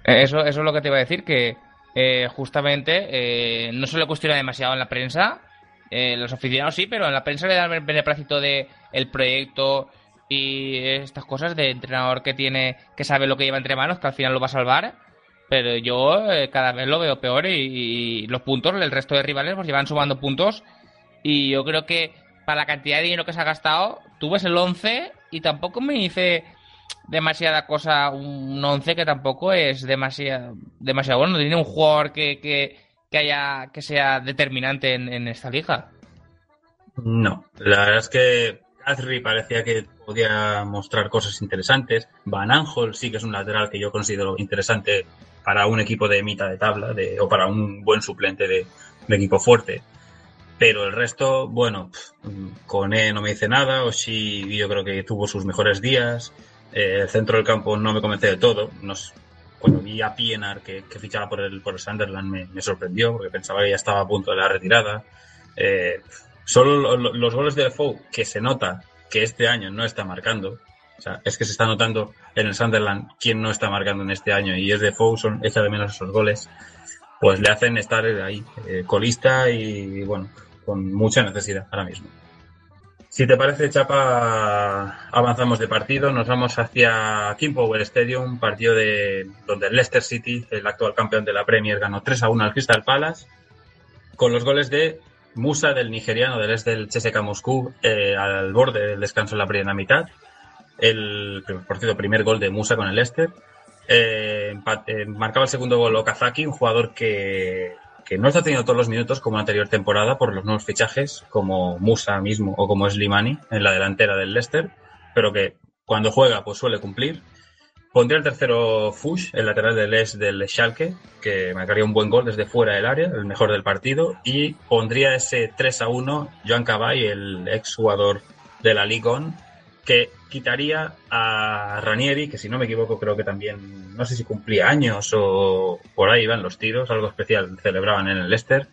[SPEAKER 3] Eh, Eso, eso es lo que te iba a decir, que eh, justamente eh, no se le cuestiona demasiado en la prensa. Eh, los aficionados sí, pero en la prensa le dan el beneplácito de el proyecto y estas cosas de entrenador que tiene, que sabe lo que lleva entre manos, que al final lo va a salvar. Pero yo eh, cada vez lo veo peor y, y los puntos, el resto de rivales pues llevan sumando puntos. Y yo creo que para la cantidad de dinero que se ha gastado, tú ves el 11 y tampoco me dice demasiada cosa un 11 que tampoco es demasiado demasiado bueno. No tiene un jugador que, que, que haya que sea determinante en, esta liga.
[SPEAKER 2] No, la verdad es que Guthrie parecía que podía mostrar cosas interesantes. Van Aanholt sí que es un lateral que yo considero interesante para un equipo de mitad de tabla de, o para un buen suplente de equipo fuerte. Pero el resto, bueno, con E no me dice nada. Oshi yo creo que tuvo sus mejores días. Eh, el centro del campo no me convence de todo. No, s- cuando vi a Pienaar que, fichaba por el, por el Sunderland me, sorprendió porque pensaba que ya estaba a punto de la retirada. Eh, solo lo- lo- los goles de Defoe que se nota que este año no está marcando. O sea, es que se está notando en el Sunderland quién no está marcando en este año y es Defoe, son, echa de menos esos goles. Pues le hacen estar ahí, eh, colista y bueno, con mucha necesidad ahora mismo. Si te parece, Chapa, avanzamos de partido, nos vamos hacia King Power Stadium, partido de donde Leicester City, el actual campeón de la Premier, ganó 3 a 1 al Crystal Palace, con los goles de Musa, del nigeriano, del ex del CSKA Moscú, eh, al borde del descanso en la primera mitad. El, por primer gol de Musa con el Leicester. Eh, eh, marcaba el segundo gol Okazaki, un jugador que, que no está teniendo todos los minutos como la anterior temporada por los nuevos fichajes, como Musa mismo o como Slimani en la delantera del Leicester, pero que cuando juega pues suele cumplir. Pondría el tercero Fush, el lateral del Es del Schalke, que marcaría un buen gol desde fuera del área, el mejor del partido, y pondría ese 3 a 1 Joan Cabay, el ex jugador de la Ligue 1, que quitaría a Ranieri, que si no me equivoco creo que también, no sé si cumplía años o por ahí iban los tiros, algo especial celebraban en el Leicester,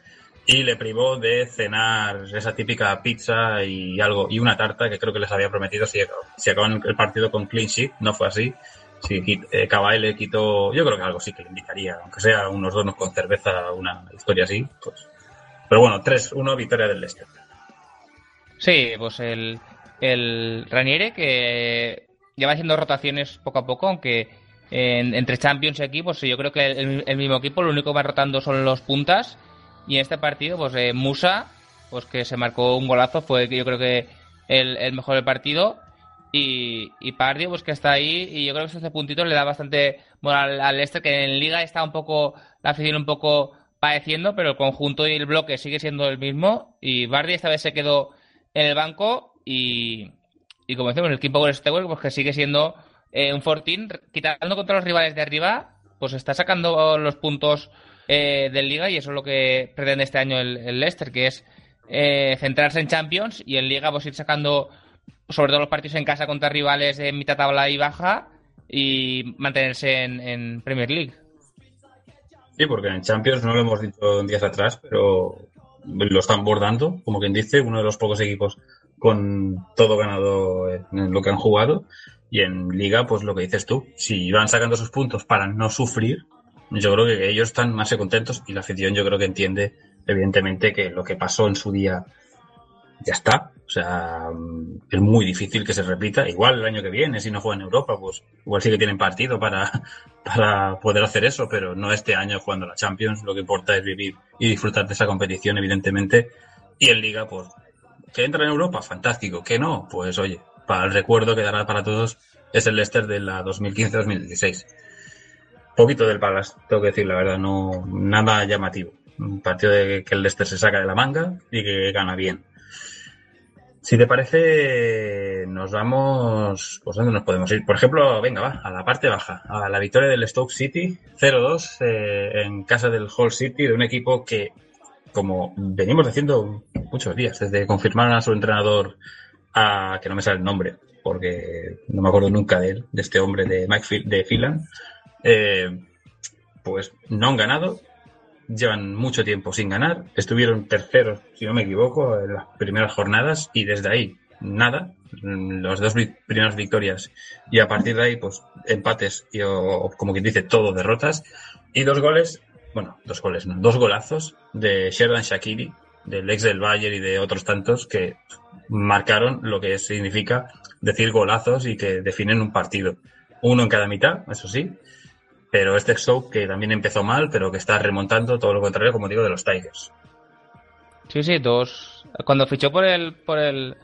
[SPEAKER 2] y le privó de cenar esa típica pizza y algo y una tarta que creo que les había prometido si, acaban el partido con clean sheet, no fue así. Si eh, Cabal le quitó, yo creo que algo sí que le indicaría, aunque sea unos donos con cerveza, una historia así, pues. Pero bueno, 3-1 victoria del Leicester.
[SPEAKER 3] Sí, pues el, el Raniere que lleva haciendo rotaciones poco a poco, aunque en- entre Champions y aquí, pues yo creo que el, mismo equipo lo único que va rotando son los puntas. Y en este partido, pues eh, Musa, pues que se marcó un golazo, fue yo creo que el, el mejor del partido. Y, y Pardio, pues que está ahí, y yo creo que ese puntito le da bastante moral al Leicester, que en Liga está un poco, la afición un poco padeciendo, pero el conjunto y el bloque sigue siendo el mismo. Y Bardi esta vez se quedó en el banco y, como decimos, el equipo Power Stewart, pues que sigue siendo eh, un fortín, quitando contra los rivales de arriba, pues está sacando los puntos eh, del Liga y eso es lo que pretende este año el, el Leicester, que es eh, centrarse en Champions y en Liga pues ir sacando sobre todo los partidos en casa contra rivales de mitad tabla y baja y mantenerse en, en Premier League.
[SPEAKER 2] Sí, porque en Champions no lo hemos dicho días atrás, pero lo están bordando, como quien dice, uno de los pocos equipos con todo ganado en lo que han jugado. Y en Liga, pues lo que dices tú, si van sacando sus puntos para no sufrir, yo creo que ellos están más contentos y la afición yo creo que entiende, evidentemente, que lo que pasó en su día ya está. O sea, mm, es muy difícil que se repita. Igual el año que viene, si no juegan en Europa, pues igual sí que tienen partido para, (laughs) para poder hacer eso, pero no este año jugando la Champions. Lo que importa es vivir y disfrutar de esa competición, evidentemente. Y en Liga, pues, que entra en Europa, fantástico. Que no, pues oye, para el recuerdo que dará para todos es el Leicester de la 2015-2016. Poquito del Palace, tengo que decir la verdad, no nada llamativo. Un partido de que el Leicester se saca de la manga y que gana bien. Si te parece, nos vamos. Pues dónde nos podemos ir. Por ejemplo, venga, va, a la parte baja, a la victoria del Stoke City, 0-2 eh, en casa del Hull City, de un equipo que, como venimos diciendo muchos días, desde que confirmaron a su entrenador, a, que no me sale el nombre, porque no me acuerdo nunca de él, de este hombre de Mike de Phelan, eh, pues no han ganado, llevan mucho tiempo sin ganar, estuvieron terceros, si no me equivoco, en las primeras jornadas y desde ahí nada, las dos primeras victorias y a partir de ahí pues empates y o, como quien dice todo derrotas y dos goles, bueno, dos goles, no, dos golazos de Sheridan Shakiri, del ex del Bayern y de otros tantos que marcaron lo que significa decir golazos y que definen un partido. Uno en cada mitad, eso sí, pero este Stoke que también empezó mal, pero que está remontando todo lo contrario, como digo, de los Tigers.
[SPEAKER 3] Sí, sí, dos. Cuando fichó por el por el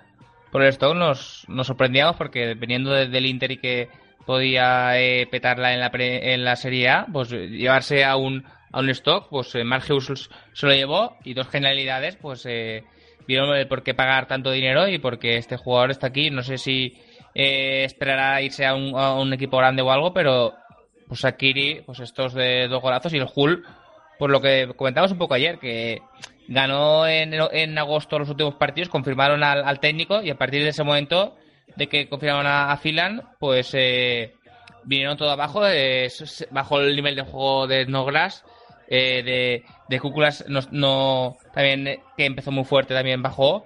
[SPEAKER 3] por el Stoke nos, nos sorprendíamos porque veniendo de- del Inter y que podía eh, petarla en la pre- en la Serie A, pues llevarse a un a un stock, pues eh, Mark se lo llevó y dos generalidades, pues eh, vieron el por qué pagar tanto dinero y porque este jugador está aquí. No sé si eh, esperará irse a un, a un equipo grande o algo, pero pues Akiri, pues estos de dos golazos y el Hull, por lo que comentamos un poco ayer, que ganó en, en agosto los últimos partidos, confirmaron al, técnico y a partir de ese momento de que confirmaron a, Filan, pues eh, vinieron todo abajo, eh, bajó el nivel de juego de Snowgrass, eh, de, de Cúculas no, también eh, que empezó muy fuerte también bajó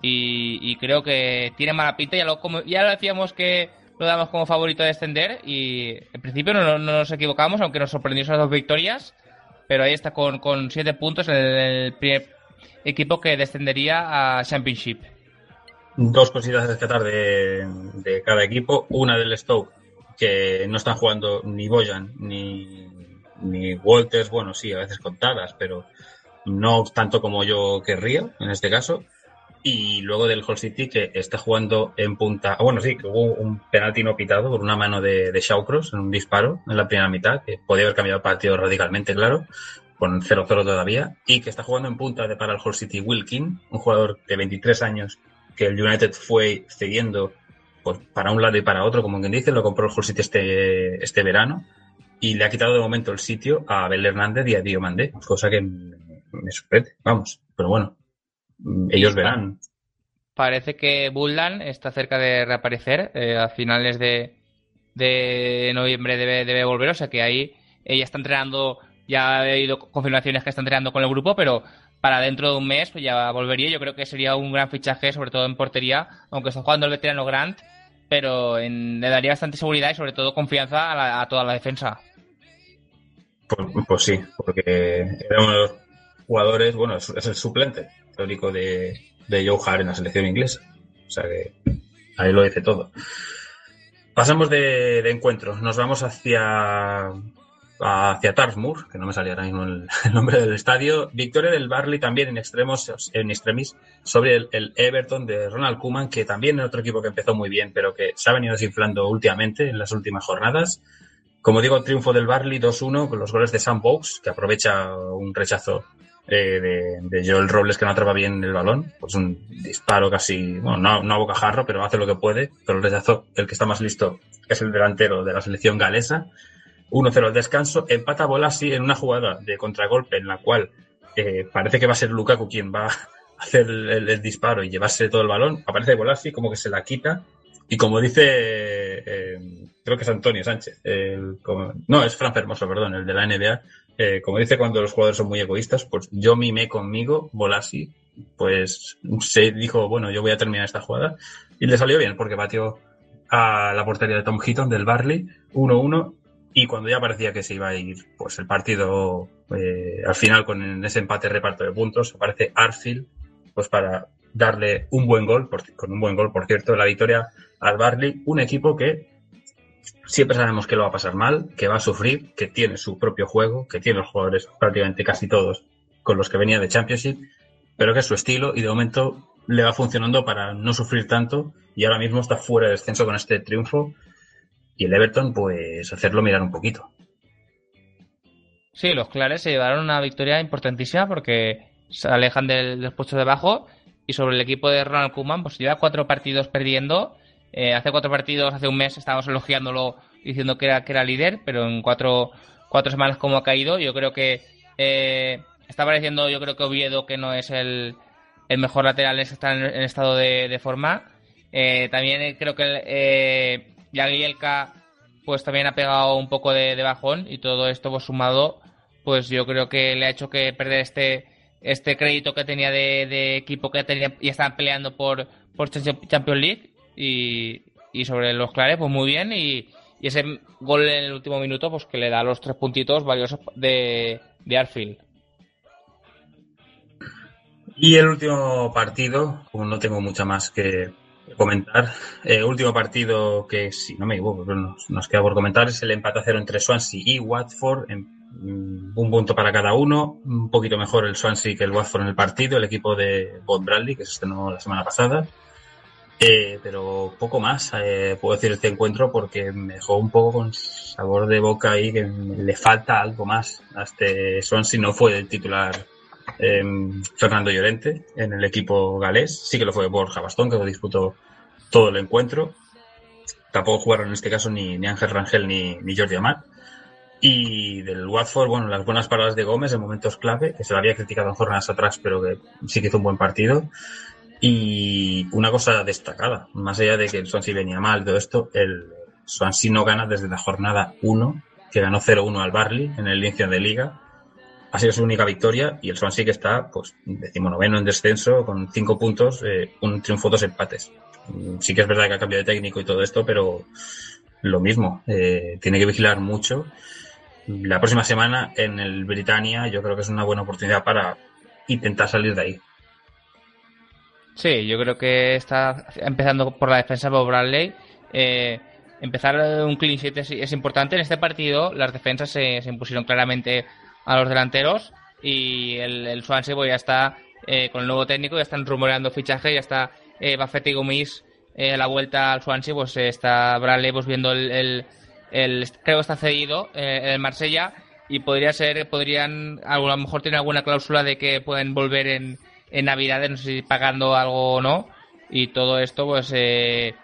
[SPEAKER 3] y, creo que tiene mala pinta, ya lo, como, ya lo decíamos que lo damos como favorito a descender y en principio no, nos equivocamos, aunque nos sorprendió esas dos victorias, pero ahí está con, con siete puntos en el primer equipo que descendería a Championship.
[SPEAKER 2] Dos cositas a rescatar de, de cada equipo. Una del Stoke, que no están jugando ni Boyan ni, ni Walters, bueno, sí, a veces contadas, pero no tanto como yo querría en este caso. Y luego del Hull City, que está jugando en punta. Ah, bueno, sí, que hubo un penalti no pitado por una mano de, de Shawcross en un disparo en la primera mitad, que podía haber cambiado el partido radicalmente, claro, con 0-0 todavía. Y que está jugando en punta de para el Hull City Wilkin, un jugador de 23 años que el United fue cediendo pues, para un lado y para otro, como quien dice, lo compró el Hull City este, este verano y le ha quitado de momento el sitio a Abel Hernández y a Dio Mandé, cosa que me sorprende, vamos, pero bueno, ellos verán.
[SPEAKER 3] Parece que Bullan está cerca de reaparecer eh, a finales de, de noviembre debe, debe volver, o sea que ahí ella está entrenando, ya ha habido confirmaciones que está entrenando con el grupo, pero para dentro de un mes pues ya volvería. Yo creo que sería un gran fichaje, sobre todo en portería, aunque está jugando el veterano Grant, pero le daría bastante seguridad y sobre todo confianza a, toda la defensa.
[SPEAKER 2] Pues, pues, sí, porque era uno de los jugadores, bueno, es, el suplente teórico de, de Joe Hart en la selección inglesa. O sea que ahí lo dice todo. Pasamos de, de encuentros, nos vamos hacia hacia Tarsmoor, que no me salía ahora mismo (laughs) el, nombre del estadio. Victoria del Barley también en extremos, en extremis, sobre el, Everton de Ronald Koeman, que también es otro equipo que empezó muy bien, pero que se ha venido desinflando últimamente en las últimas jornadas. Como digo, triunfo del Barley 2-1 con los goles de Sam Box, que aprovecha un rechazo eh, de, Joel Robles que no atrapa bien el balón. Pues un disparo casi, bueno, no, no a bocajarro, pero hace lo que puede. Pero el rechazo, el que está más listo es el delantero de la selección galesa 1-0 al descanso, empata Bolasi en una jugada de contragolpe en la cual eh, parece que va a ser Lukaku quien va a hacer el, disparo y llevarse todo el balón. Aparece Bolasi como que se la quita y como dice, eh, creo que es Antonio Sánchez, no, es Fran Fermoso, perdón, el de la NBA, eh, como dice cuando los jugadores son muy egoístas, pues yo mimé conmigo, Bolasi, pues se dijo, bueno, yo voy a terminar esta jugada y le salió bien porque batió a la portería de Tom Heaton del Barley 1-1 y cuando ya parecía que se iba a ir pues el partido eh, al final con ese empate reparto de puntos, aparece Arfield pues para darle un buen gol, con un buen gol por cierto, la victoria al Barley, un equipo que siempre sabemos que lo va a pasar mal, que va a sufrir, que tiene su propio juego, que tiene los jugadores prácticamente casi todos con los que venía de Championship, pero que es su estilo y de momento le va funcionando para no sufrir tanto y ahora mismo está fuera de descenso con este triunfo y el Everton, pues hacerlo mirar un poquito.
[SPEAKER 3] Sí, los clares se llevaron una victoria importantísima porque se alejan del, puesto de abajo y sobre el equipo de Ronald Koeman, pues lleva cuatro partidos perdiendo. Eh, hace cuatro partidos, hace un mes, estábamos elogiándolo diciendo que era, que era líder, pero en cuatro, cuatro semanas como ha caído, yo creo que eh, está pareciendo, yo creo que Oviedo, que no es el, el mejor lateral, está en, estado de, forma. Eh, también creo que Aguilca pues también ha pegado un poco de, bajón y todo esto pues, sumado pues yo creo que le ha hecho que perder este este crédito que tenía de, equipo que tenía y estaban peleando por, por Champions League y, sobre los clares pues muy bien y, ese gol en el último minuto pues que le da los tres puntitos valiosos de, de Arfield.
[SPEAKER 2] Y el último partido, como no tengo mucha más que, comentar. Eh, último partido que, si no me equivoco, nos, queda por comentar es el empate a cero entre Swansea y Watford. En, mm, un punto para cada uno. Un poquito mejor el Swansea que el Watford en el partido. El equipo de Bob Bradley, que se estrenó la semana pasada. Eh, pero poco más eh, puedo decir este encuentro porque me dejó un poco con sabor de boca ahí que le falta algo más a este Swansea. No fue el titular eh, Fernando Llorente en el equipo galés. Sí que lo fue Borja Bastón, que lo disputó todo el encuentro. Tampoco jugaron en este caso ni, ni Ángel Rangel ni, ni Jordi Amat. Y del Watford, bueno, las buenas paradas de Gómez en momentos clave, que se lo había criticado en jornadas atrás, pero que sí que hizo un buen partido. Y una cosa destacada, más allá de que el Swansea venía mal, todo esto, el, Swansea no gana desde la jornada 1, que ganó 0-1 al Barley en el inicio de liga. Ha sido su única victoria y el Swansea que está, pues, decimonoveno en descenso con 5 puntos, eh, un triunfo, dos empates. Mm, Sí que es verdad que ha cambiado de técnico y todo esto, pero lo mismo, eh, tiene que vigilar mucho. La próxima semana en el Britannia yo creo que es una buena oportunidad para intentar salir de ahí.
[SPEAKER 3] Sí, yo creo que está empezando por la defensa Bob Bradley. Eh, empezar un clean sheet es, es importante. En este partido las defensas se, se impusieron claramente a los delanteros y el, el Swansea pues, ya está eh, con el nuevo técnico, ya están rumoreando fichaje, ya está eh, Buffett y Gomis eh, la vuelta al Swansea, pues eh, está Bradley pues, viendo el, el- el- creo que está cedido eh, el Marsella y podría ser, podrían, a lo mejor tiene alguna cláusula de que pueden volver en, en Navidades, no sé si pagando algo o no, y todo esto pues eh,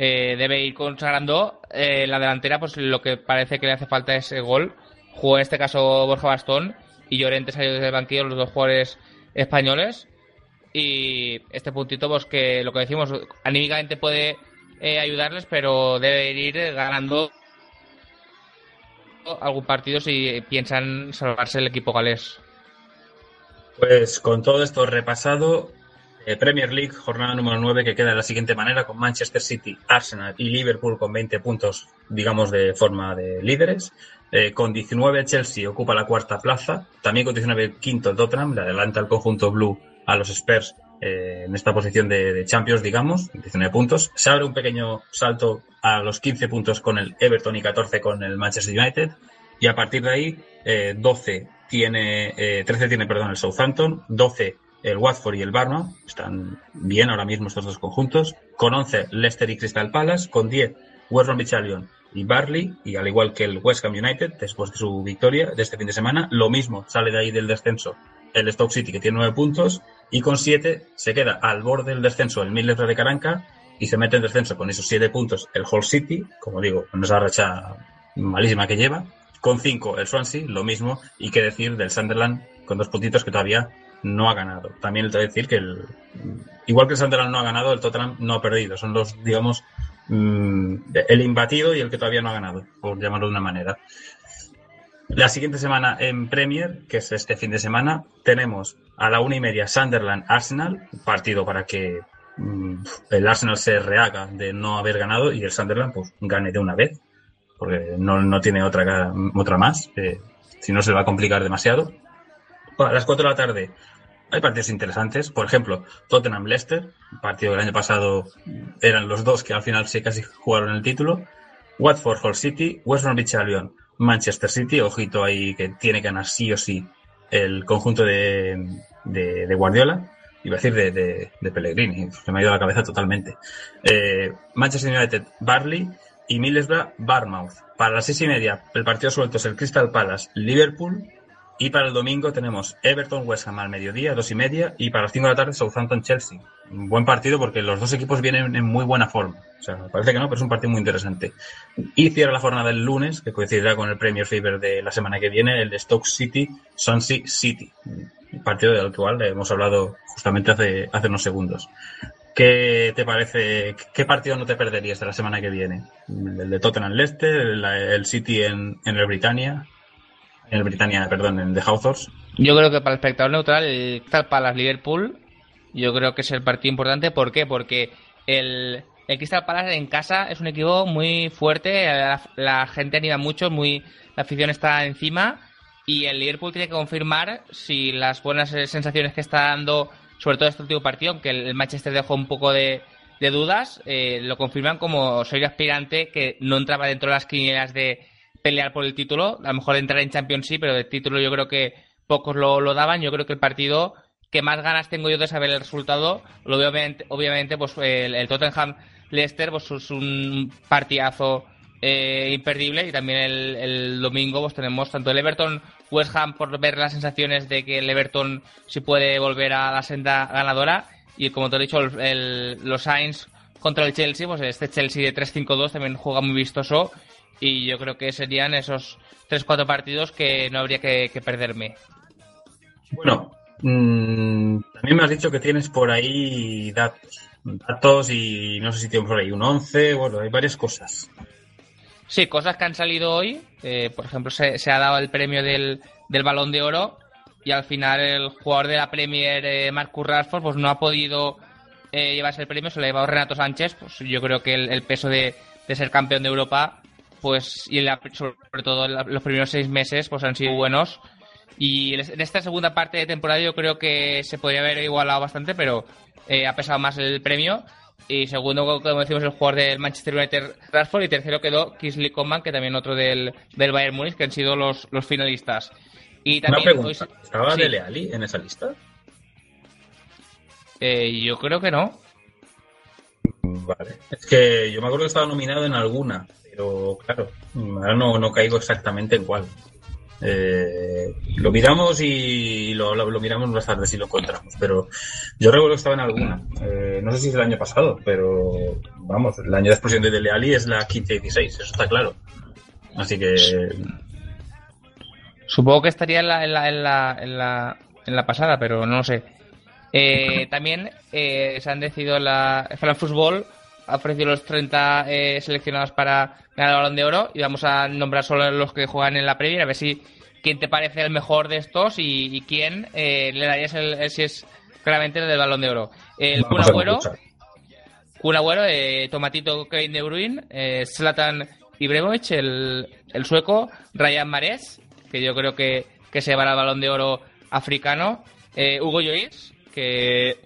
[SPEAKER 3] eh, debe ir consagrando eh, la delantera, pues lo que parece que le hace falta es el gol. Jugó en este caso Borja Bastón y Llorente salió desde el banquillo, los dos jugadores españoles. Y este puntito, pues que lo que decimos, anímicamente puede eh, ayudarles, pero debe ir ganando algún partido si piensan salvarse el equipo galés.
[SPEAKER 2] Pues con todo esto repasado, eh, Premier League, jornada número 9, que queda de la siguiente manera, con Manchester City, Arsenal y Liverpool con 20 puntos, digamos, de forma de líderes. Eh, con 19 Chelsea ocupa la cuarta plaza, también con 19 quinto Tottenham, le adelanta el conjunto blue a los Spurs eh, en esta posición de, de Champions, digamos, 19 puntos. Se abre un pequeño salto a los 15 puntos con el Everton y 14 con el Manchester United. Y a partir de ahí, eh, 12 tiene, eh, 13 tiene, perdón, el Southampton, 12 el Watford y el Barma, están bien ahora mismo estos dos conjuntos, con 11 Leicester y Crystal Palace, con 10 West Bromwich y Barley, y al igual que el West Ham United, después de su victoria de este fin de semana, lo mismo sale de ahí del descenso el Stoke City, que tiene 9 puntos, y con 7 se queda al borde del descenso el Middlesbrough de Caranca, y se mete en descenso con esos 7 puntos el Hull City, como digo, con esa racha malísima que lleva, con 5 el Swansea, lo mismo, y qué decir del Sunderland con dos puntitos que todavía no ha ganado. También le tengo que decir que el, igual que el Sunderland no ha ganado, el Tottenham no ha perdido. Son los, digamos, mm, el imbatido y el que todavía no ha ganado, por llamarlo de una manera. La siguiente semana en Premier, que es este fin de semana, tenemos a la una y media Sunderland Arsenal, partido para que mm, el Arsenal se rehaga de no haber ganado y el Sunderland pues gane de una vez, porque no, no tiene otra, otra más, eh, si no se le va a complicar demasiado. A las 4 de la tarde hay partidos interesantes, por ejemplo, Tottenham-Leicester, partido que el año pasado eran los dos que al final se casi jugaron el título, Watford-Hull City, West Bromwich Albion, Manchester City, ojito ahí que tiene que ganar sí o sí el conjunto de, de, de Guardiola, iba a decir de, de, Pellegrini, se me ha ido la cabeza totalmente. Eh, Manchester United, Barley y Middlesbrough, Barmouth. Para las seis y media, el partido suelto es el Crystal Palace, Liverpool. Y para el domingo tenemos Everton, West Ham al mediodía, dos y media. Y para las cinco de la tarde, Southampton, Chelsea. Un buen partido porque los dos equipos vienen en muy buena forma. O sea, parece que no, pero es un partido muy interesante. Y cierra la jornada del lunes, que coincidirá con el Premier Fever de la semana que viene, el Stoke City, Swansea City. Un partido del cual hemos hablado justamente hace, hace unos segundos. ¿Qué te parece? ¿Qué partido no te perderías de la semana que viene? ¿El de Tottenham Leicester? ¿El, el City en, en, el Britannia? En el Britannia, perdón, en The Hawthorns.
[SPEAKER 3] Yo creo que para el espectador neutral, el Crystal Palace Liverpool, yo creo que es el partido importante. ¿Por qué? Porque el, el Crystal Palace en casa es un equipo muy fuerte, la, la gente anima mucho, muy la afición está encima y el Liverpool tiene que confirmar si las buenas sensaciones que está dando sobre todo este último partido, aunque el Manchester dejó un poco de, de dudas, eh, lo confirman como soy aspirante que no entraba dentro de las quinielas de pelear por el título. A lo mejor entrar en Champions sí, pero de título yo creo que pocos lo, daban. Yo creo que el partido que más ganas tengo yo de saber el resultado, lo veo obviamente, obviamente pues el, el Tottenham Leicester pues es un partidazo eh, imperdible y también el, el, domingo pues tenemos tanto el Everton West Ham por ver las sensaciones de que el Everton si puede volver a la senda ganadora. Y como te he dicho los Saints contra el Chelsea pues este Chelsea de 3-5-2 también juega muy vistoso. Y yo creo que serían esos 3-4 partidos que no habría que, perderme.
[SPEAKER 2] Bueno mmm, también me has dicho que tienes por ahí datos datos y no sé si tienes por ahí un 11 bueno hay varias cosas
[SPEAKER 3] Sí, cosas que han salido hoy. eh, por ejemplo, se, se ha dado el premio del, del Balón de Oro y al final el jugador de la Premier, eh, Marcus Rashford, pues no ha podido eh, llevarse el premio, se lo ha llevado Renato Sánchez. Pues yo creo que el, peso de, de ser campeón de Europa, pues y la- sobre todo la- los primeros seis meses, pues han sido buenos. Y en esta segunda parte de temporada yo creo que se podría haber igualado bastante, pero eh, ha pesado más el premio. Y segundo, como decimos, el jugador del Manchester United, Rashford. Y tercero quedó Kingsley Coman, que también otro del, del Bayern Múnich, que han sido los, los finalistas. Y
[SPEAKER 2] Una
[SPEAKER 3] también,
[SPEAKER 2] pregunta.
[SPEAKER 3] hoy-
[SPEAKER 2] ¿Estaba
[SPEAKER 3] sí,
[SPEAKER 2] Dele Alli en esa lista?
[SPEAKER 3] eh, yo creo que no.
[SPEAKER 2] Vale. Es que yo me acuerdo que estaba nominado en alguna, pero claro, ahora no, no caigo exactamente en cuál. Eh, lo miramos y lo, miramos más tarde si lo encontramos, pero yo recuerdo que estaba en alguna. Eh, no sé si es el año pasado, pero vamos, el año de explosión de Dele Alli es la 15-16, eso está claro. Así que
[SPEAKER 3] Supongo que estaría en la, en la, en la, en la, en la pasada, pero no lo sé. Eh, también eh, se han decidido la France Football ha ofrecido los 30 eh, seleccionados para ganar el Balón de Oro y vamos a nombrar solo los que juegan en la Premier a ver si quién te parece el mejor de estos y, y quién eh, le darías el, el- si es claramente el del Balón de Oro. El Kun Agüero,
[SPEAKER 2] escuchar.
[SPEAKER 3] Kun Agüero, eh, Tomatito Kevin De Bruyne, eh, Zlatan Ibrahimovic, el, el sueco, Ryan Mares, que yo creo que, que se llevará el balón de oro africano, eh, Hugo Lloris, que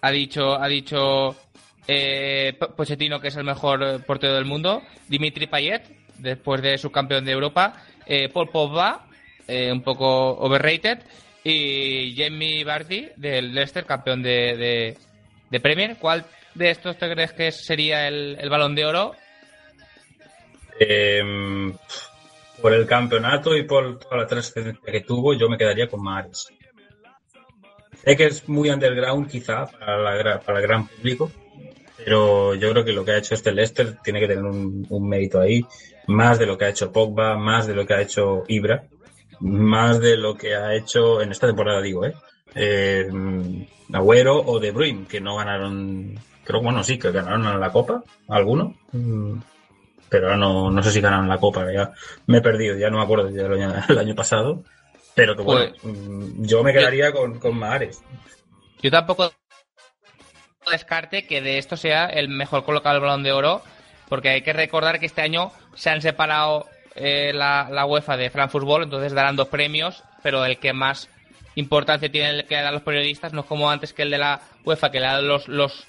[SPEAKER 3] ha dicho, ha dicho eh, Po- Pochettino que es el mejor eh, portero del mundo, Dimitri Payet, después de su campeón de Europa, eh, Paul Pogba, eh, un poco overrated, y Jamie Vardy del Leicester, campeón de, Premier. ¿Cuál de estos te crees que sería el, balón de oro?
[SPEAKER 2] Eh, por el campeonato y por toda la trascendencia que tuvo, yo me quedaría con Mares. Sé que es muy underground quizá para el gran público, pero yo creo que lo que ha hecho este Leicester tiene que tener un, un mérito ahí, más de lo que ha hecho Pogba, más de lo que ha hecho Ibra, más de lo que ha hecho en esta temporada, digo, ¿eh? eh Agüero o De Bruyne, que no ganaron, creo, bueno, sí, que ganaron la Copa, alguno, Mm, pero ahora no, no sé si ganaron la Copa, ya me he perdido, ya no me acuerdo ya el año, (laughs) el año pasado, pero que bueno, mm, yo me quedaría con, con Mares.
[SPEAKER 3] Yo tampoco descarte que de esto sea el mejor colocado del balón de oro, porque hay que recordar que este año se han separado eh, la, la UEFA de France Football, entonces darán dos premios, pero el que más importancia tiene el que dan los periodistas no es como antes que el de la UEFA, que le dan los, los,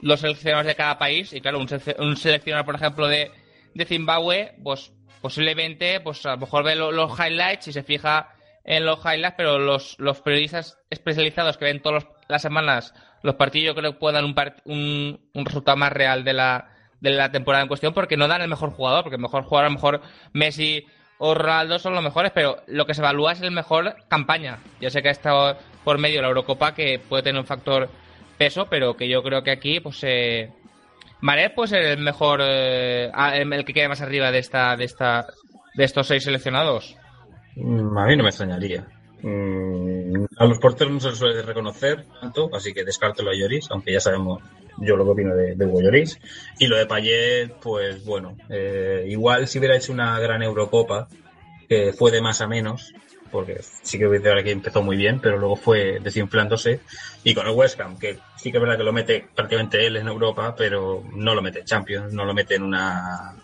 [SPEAKER 3] los seleccionadores de cada país, y claro, un, un seleccionador, por ejemplo, de, de Zimbabue, pues posiblemente, pues a lo mejor ve lo- los highlights y se fija en los highlights, pero los, los periodistas especializados que ven todas las semanas los partidos, yo creo que pueden dar un, un, un resultado más real de la, de la temporada en cuestión, porque no dan el mejor jugador, porque el mejor jugador, a lo mejor Messi o Ronaldo son los mejores, pero lo que se evalúa es el mejor campaña. Yo sé que ha estado por medio la Eurocopa, que puede tener un factor peso, pero que yo creo que aquí, pues, eh, Maret puede ser el mejor, eh, el que quede más arriba de esta, de esta, de estos seis seleccionados.
[SPEAKER 2] Mm, A mí no me extrañaría. Mm, A los porteros no se les suele reconocer tanto, así que descártelo a Lloris, aunque ya sabemos yo lo que opino de, de Hugo Lloris. Y lo de Payet, pues bueno, eh, igual si hubiera hecho una gran Eurocopa, que fue de más a menos, porque sí que verdad que empezó muy bien, pero luego fue desinflándose. Y con el West Ham, que sí que es verdad que lo mete prácticamente él en Europa, pero no lo mete en Champions, no lo mete en una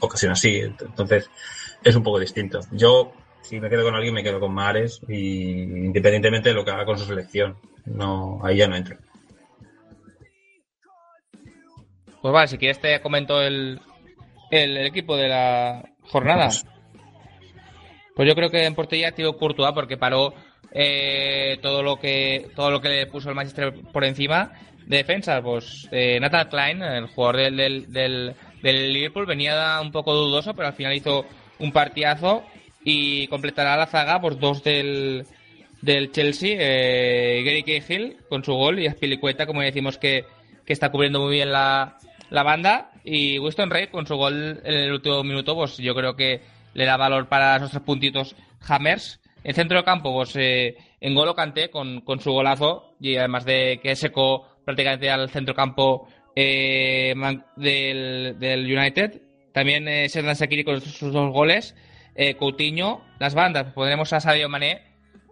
[SPEAKER 2] ocasión así. Entonces, es un poco distinto. Yo, si me quedo con alguien, me quedo con Mares, y independientemente de lo que haga con su selección. No, ahí ya no entro.
[SPEAKER 3] Pues vale, si quieres te comento el, el, el equipo de la jornada. Pues yo creo que en portería Thibaut Courtois porque paró eh, todo lo que todo lo que le puso el Manchester por encima de defensa. Pues eh, Nathan Klein, el jugador del, del, del, del Liverpool, venía un poco dudoso, pero al final hizo un partidazo y completará la zaga pues dos del, del Chelsea, eh, Gary Cahill con su gol y Aspilicueta, como decimos que, que está cubriendo muy bien la, la banda y Winston Reid con su gol en el último minuto, pues yo creo que le da valor para esos tres puntitos Hammers. En centro de campo, pues eh, en Golo Kanté con, con su golazo y además de que secó prácticamente al centro campo eh, del, del United. También eh, Serdan Sakiri con sus dos goles. Eh, Coutinho, las bandas, pondremos a Sadio Mané,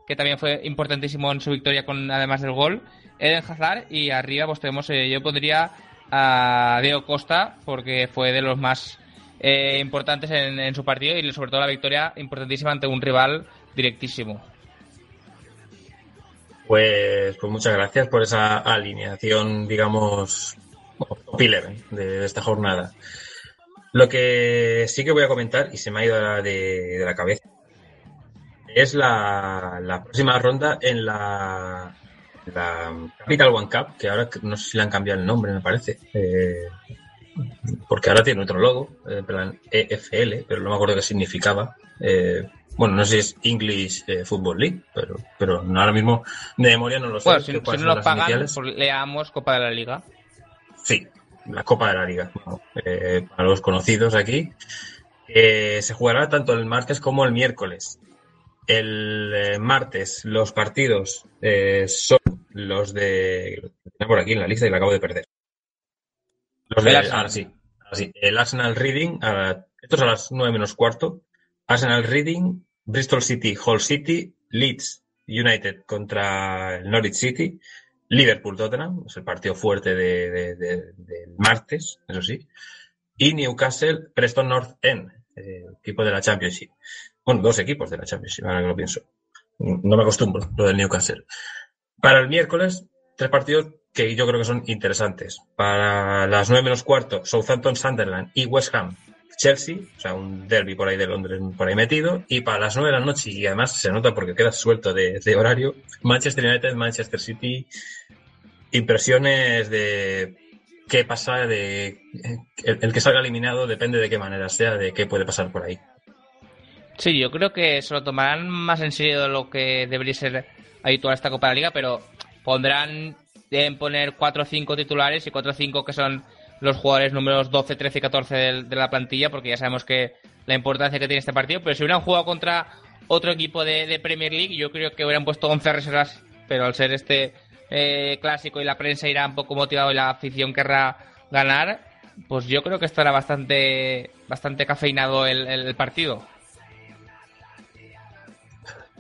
[SPEAKER 3] que también fue importantísimo en su victoria con además del gol. Eden Hazard y arriba pues tenemos, eh, yo pondría a Diego Costa porque fue de los más eh, importantes en, su partido y sobre todo la victoria importantísima ante un rival directísimo.
[SPEAKER 2] Pues, pues muchas gracias por esa alineación, digamos, 11 de esta jornada. Lo que sí que voy a comentar, y se me ha ido de, de la cabeza, es la, la próxima ronda en la, la Capital One Cup, que ahora no sé si le han cambiado el nombre, me parece. Eh, porque ahora tiene otro logo, en plan EFL, pero no me acuerdo qué significaba. Eh, bueno, no sé si es English eh, Football League, pero, pero no, ahora mismo de memoria no lo sé.
[SPEAKER 3] Bueno, si, si no
[SPEAKER 2] las
[SPEAKER 3] pagan, pues leamos Copa de la Liga.
[SPEAKER 2] Sí, la Copa de la Liga. Bueno, eh, para los conocidos aquí. Eh, se jugará tanto el martes como el miércoles. El eh, martes los partidos son los de... lo por aquí en la lista y la acabo de perder. Los de, ahora sí, ahora sí. El Arsenal Reading, a- esto es a las 9 menos cuarto. Arsenal Reading, Bristol City, Hull City, Leeds United contra el Norwich City, Liverpool Tottenham, es el partido fuerte de, de- de- del martes, eso sí, y Newcastle Preston North End, eh, equipo de la Championship. Bueno, dos equipos de la Championship, ahora que lo pienso. No me acostumbro, lo del Newcastle. Para el miércoles, tres partidos que yo creo que son interesantes. Para las nueve menos cuarto, Southampton Sunderland y West Ham Chelsea, o sea, un derby por ahí de Londres por ahí metido. Y para las nueve de la noche, y además se nota porque queda suelto de, horario, Manchester United, Manchester City. Impresiones de qué pasa, de el, el que salga eliminado depende de qué manera sea, de qué puede pasar por ahí.
[SPEAKER 3] Sí, yo creo que se lo tomarán más en serio de lo que debería ser habitual esta Copa de la Liga, pero pondrán en poner 4 o 5 titulares y 4 o 5 que son los jugadores números 12, 13 y 14 de, de la plantilla, porque ya sabemos que la importancia que tiene este partido. Pero si hubieran jugado contra otro equipo de, de Premier League, yo creo que hubieran puesto 11 reservas, pero al ser este eh, clásico y la prensa irá un poco motivado y la afición querrá ganar, pues yo creo que estará bastante, bastante cafeinado el- el- el partido.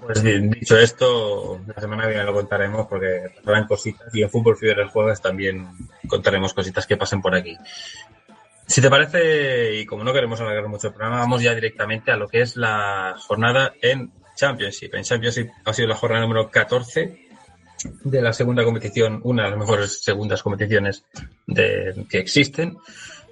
[SPEAKER 2] Pues dicho esto, la semana que viene lo contaremos porque pasarán cositas y en Fútbol Fever el jueves también contaremos cositas que pasen por aquí. Si te parece, y como no queremos alargar mucho el programa, vamos ya directamente a lo que es la jornada en Championship. En Championship ha sido la jornada número 14 de la segunda competición, una de las mejores segundas competiciones de- que existen.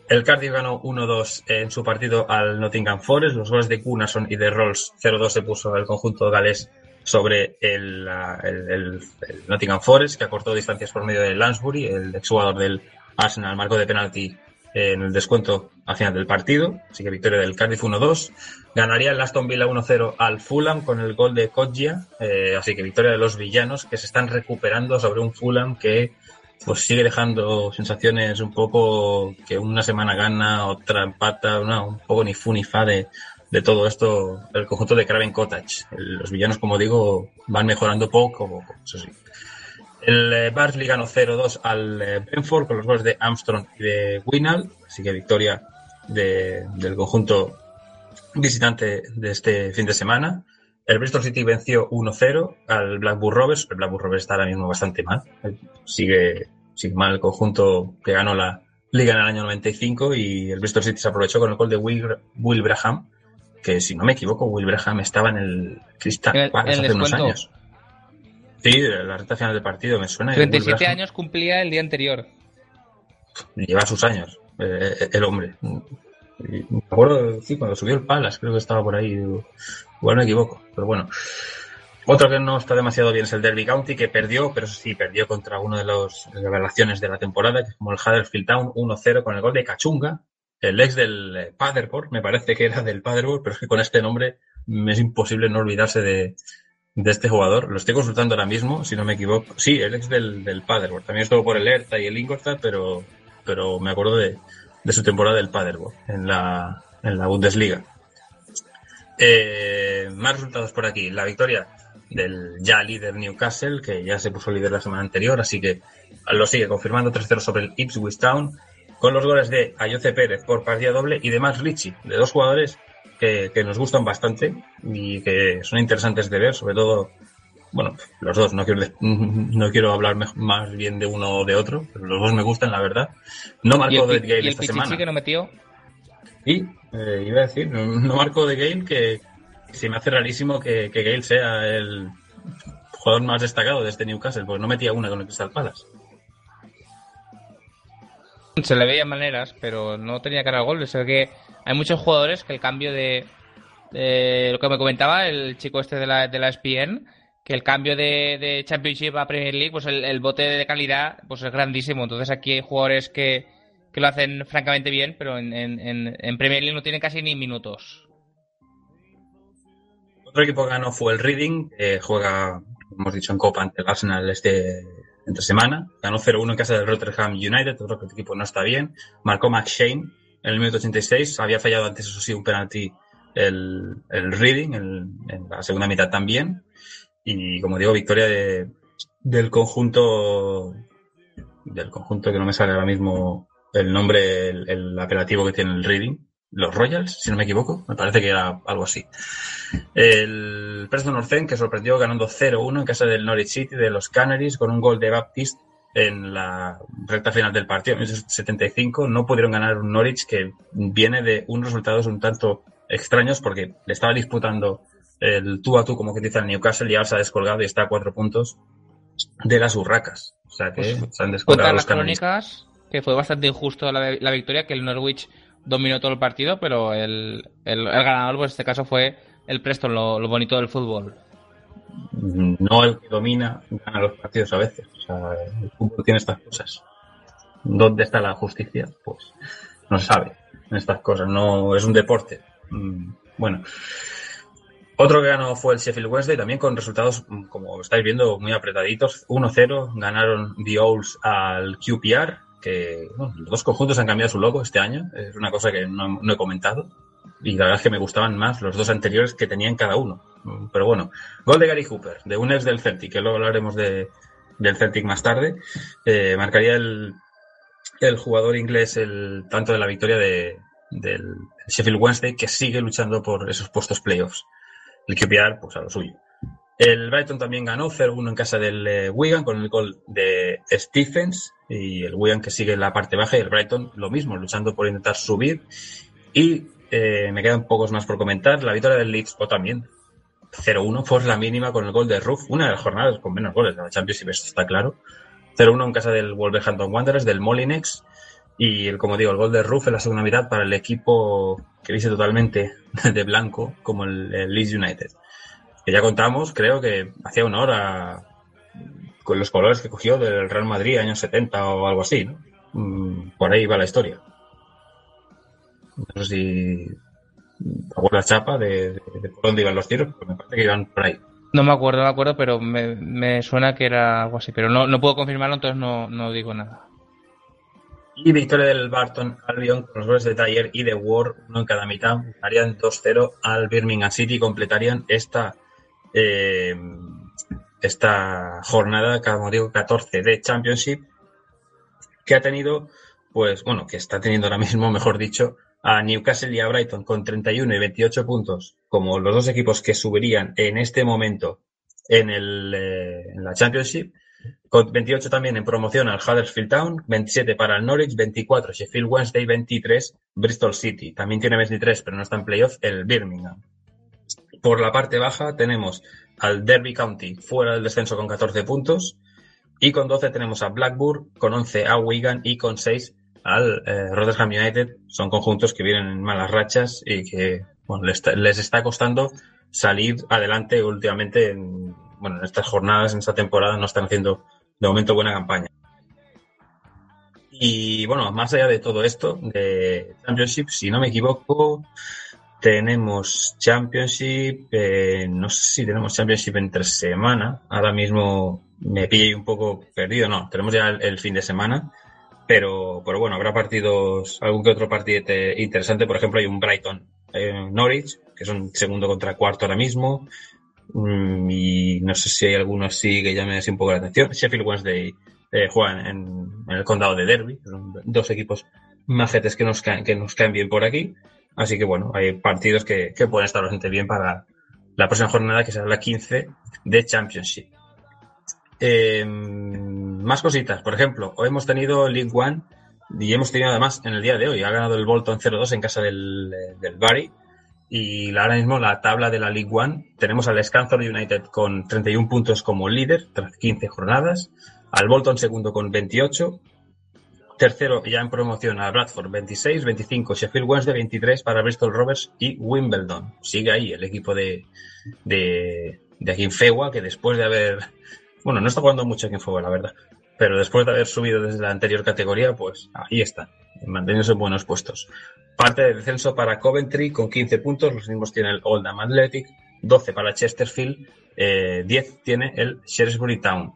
[SPEAKER 2] El Cardiff ganó 1-2 en su partido al Nottingham Forest. Los goles de Gunnarsson y de Rolls 0-2 se puso el conjunto galés sobre el, el- Nottingham Forest, que acortó distancias por medio de Lansbury, el exjugador del Arsenal, marcó de penalti en el descuento al final del partido. Así que victoria del Cardiff 1-2. Ganaría el Aston Villa 1-0 al Fulham con el gol de Kodjia. Eh, así que victoria de los villanos que se están recuperando sobre un Fulham que pues sigue dejando sensaciones un poco que una semana gana, otra empata, una, un poco ni fu ni fa de, todo esto, el conjunto de Craven Cottage. Los villanos, como digo, van mejorando poco eso sí. El eh, Barnsley ganó 0-2 al eh, con los goles de Armstrong y de Winal, así que victoria de- del conjunto visitante de este fin de semana. El Bristol City venció 1-0 al Blackburn Rovers. El Blackburn Rovers está ahora mismo bastante mal. Sigue, sigue mal el conjunto que ganó la liga en el año 95 y el Bristol City se aprovechó con el gol de Will, Will Braham, que si no me equivoco, Will Braham estaba en el Crystal
[SPEAKER 3] En el- el
[SPEAKER 2] hace unos años. Sí, la recta final del partido me suena. y Will
[SPEAKER 3] 37
[SPEAKER 2] Braham
[SPEAKER 3] años cumplía el día anterior.
[SPEAKER 2] Lleva sus años, eh, el hombre. Me acuerdo, sí, cuando subió el Palace, creo que estaba por ahí. digo, Igual me equivoco, pero bueno. Otro que no está demasiado bien es el Derby County, que perdió, pero sí, perdió contra uno de las revelaciones de la temporada, que es como el Huddersfield Town 1-0 con el gol de Cachunga, el ex del eh, Paderborn, me parece que era del Paderborn, pero es que con este nombre es imposible no olvidarse de, de este jugador. Lo estoy consultando ahora mismo, si no me equivoco. Sí, el ex del, del Paderborn. También estuvo por el Hertha y el Ingolstadt, pero, pero me acuerdo de, de su temporada del Paderborn en la, en la Bundesliga. Eh, más resultados por aquí. La victoria del ya líder Newcastle, que ya se puso líder la semana anterior, así que lo sigue confirmando 3-0 sobre el Ipswich Town. con los goles de Ayoce Pérez por partida doble y de Max Richie, de dos jugadores que, que nos gustan bastante y que son interesantes de ver, sobre todo, bueno, los dos, no quiero, (laughs) no quiero hablar más bien de uno o de otro, pero los dos me gustan, la verdad. No marcó de Gale
[SPEAKER 3] y el
[SPEAKER 2] esta semana.
[SPEAKER 3] que no metió.
[SPEAKER 2] Y eh, iba a decir, no, marco de Gale que se me hace rarísimo que, que Gale sea el jugador más destacado de este Newcastle, porque no metía una con el Crystal Palace.
[SPEAKER 3] Se le veía maneras, pero no tenía cara al gol. Es que hay muchos jugadores que el cambio de, lo que me comentaba el chico este de la, de la ESPN, que el cambio de, de Championship a Premier League, pues el, bote de calidad pues es grandísimo. Entonces aquí hay jugadores que, que lo hacen francamente bien, pero en, en- en Premier League no tienen casi ni minutos.
[SPEAKER 2] Otro equipo que ganó fue el Reading, juega, como hemos dicho, en Copa ante el Arsenal este entre semana. Ganó 0-1 en casa del Rotterdam United, otro que equipo no está bien. Marcó Max Shane en el minuto 86. Había fallado antes, eso sí, un penalti el, Reading en la segunda mitad también. Y como digo, victoria de, del conjunto del conjunto que no me sale ahora mismo el nombre, el apelativo que tiene el Reading. Los Royals, si no me equivoco, me parece que era algo así. El Preston North End, que sorprendió ganando 0-1 en casa del Norwich City de los Canaries con un gol de Baptiste en la recta final del partido, en el 75. No pudieron ganar un Norwich que viene de unos resultados un tanto extraños porque le estaba disputando el tú a tú, como que dice el Newcastle, y ahora se ha descolgado y está a cuatro puntos de las urracas. O sea que
[SPEAKER 3] Pues,
[SPEAKER 2] se han descolgado los
[SPEAKER 3] las crónicas que fue bastante injusto la, la victoria, que el Norwich dominó todo el partido, pero el, el, ganador, pues en este caso fue el Preston, lo, bonito del fútbol.
[SPEAKER 2] no el que domina gana los partidos a veces. O sea, el fútbol tiene estas cosas. ¿Dónde está la justicia? Pues no se sabe en estas cosas. No es un deporte. Mm, Bueno. Otro que ganó fue el Sheffield Wednesday, también con resultados, mm, como estáis viendo, muy apretaditos. 1-0 ganaron The Owls al QPR, que los dos conjuntos han cambiado su logo este año. Es una cosa que no, he comentado. Y la verdad es que me gustaban más los dos anteriores que tenían cada uno. Pero bueno, Gol de Gary Hooper, de un ex del Celtic, que luego hablaremos de, del Celtic más tarde. Eh, marcaría el, el jugador inglés el tanto de la victoria de, del Sheffield Wednesday, que sigue luchando por esos puestos playoffs. El QPR, pues a lo suyo. El Brighton también ganó 0-1 en casa del eh, Wigan con el gol de Stephens y el Wigan que sigue en la parte baja y el Brighton lo mismo, luchando por intentar subir. Y eh, me quedan pocos más por comentar. La victoria del Leeds o también 0-1 por la mínima con el gol de Ruff, una de las jornadas con menos goles de la Championship, esto está claro. 0-1 en casa del Wolverhampton Wanderers, del Molinex. Y el, como digo, el gol de Ruff en la segunda mitad para el equipo que viste totalmente (laughs) de blanco, como el, el Leeds United. Que ya contamos, creo que hacía una hora con los colores que cogió del Real Madrid años 70 o algo así, ¿no? Mm, Por ahí va la historia. No sé si acuerdas chapa de, de, de por dónde iban los tiros, pero me parece que iban por ahí.
[SPEAKER 3] No me acuerdo, no me acuerdo, pero me, me suena que era algo así. Pero no, no puedo confirmarlo, entonces no, no digo nada.
[SPEAKER 2] Y victoria del Barton Albion con los goles de Dyer y de Ward, uno en cada mitad. Harían 2-0 al Birmingham City y completarían esta, eh, esta jornada, como digo, 14 de Championship, que ha tenido, pues bueno, que está teniendo ahora mismo, mejor dicho, a Newcastle y a Brighton con 31 y 28 puntos, como los dos equipos que subirían en este momento en, el, eh, en la Championship. Con 28 también en promoción al Huddersfield Town, 27 para el Norwich, 24 Sheffield Wednesday, 23 Bristol City. También tiene 23, pero no está en playoff, el Birmingham. Por la parte baja tenemos al Derby County fuera del descenso con 14 puntos y con 12 tenemos a Blackburn, con 11 a Wigan y con 6 al eh, Rotherham United. Son conjuntos que vienen en malas rachas y que les, está, les está costando salir adelante últimamente en, bueno, en estas jornadas, en esta temporada, no están haciendo de momento buena campaña. Y bueno, más allá de todo esto, de Championship, si no me equivoco, tenemos Championship, eh, no sé si tenemos Championship entre semana, ahora mismo me pillé un poco perdido, no, tenemos ya el, fin de semana, pero, pero bueno, habrá partidos, algún que otro partido interesante, por ejemplo, hay un Brighton eh, Norwich, que son segundo contra cuarto ahora mismo, mm, y no sé si hay alguno así que llame así un poco la atención. Sheffield Wednesday eh, juegan en, el condado de Derby, son dos equipos majetes que nos que nos caen bien por aquí. Así que bueno, hay partidos que, que pueden estar bastante bien para la próxima jornada, que será la 15 de Championship. Eh, más cositas. Por ejemplo, hoy hemos tenido League One y hemos tenido además en el día de hoy, ha ganado el Bolton 0-2 en casa del, del Bari. Y ahora mismo la tabla de la League One tenemos al Scanthorn United con 31 puntos como líder tras 15 jornadas, al Bolton segundo con 28, tercero ya en promoción a Bradford 26, 25 Sheffield Wednesday 23 para Bristol Rovers y Wimbledon. Sigue ahí el equipo de, de, de aquí en Fewa que después de haber, bueno, no está jugando mucho aquí en Fewa la verdad, pero después de haber subido desde la anterior categoría, pues ahí está, manteniéndose en buenos puestos. Parte de descenso para Coventry con 15 puntos, los mismos tiene el Oldham Athletic, 12 para Chesterfield, eh, 10 tiene el Shrewsbury Town.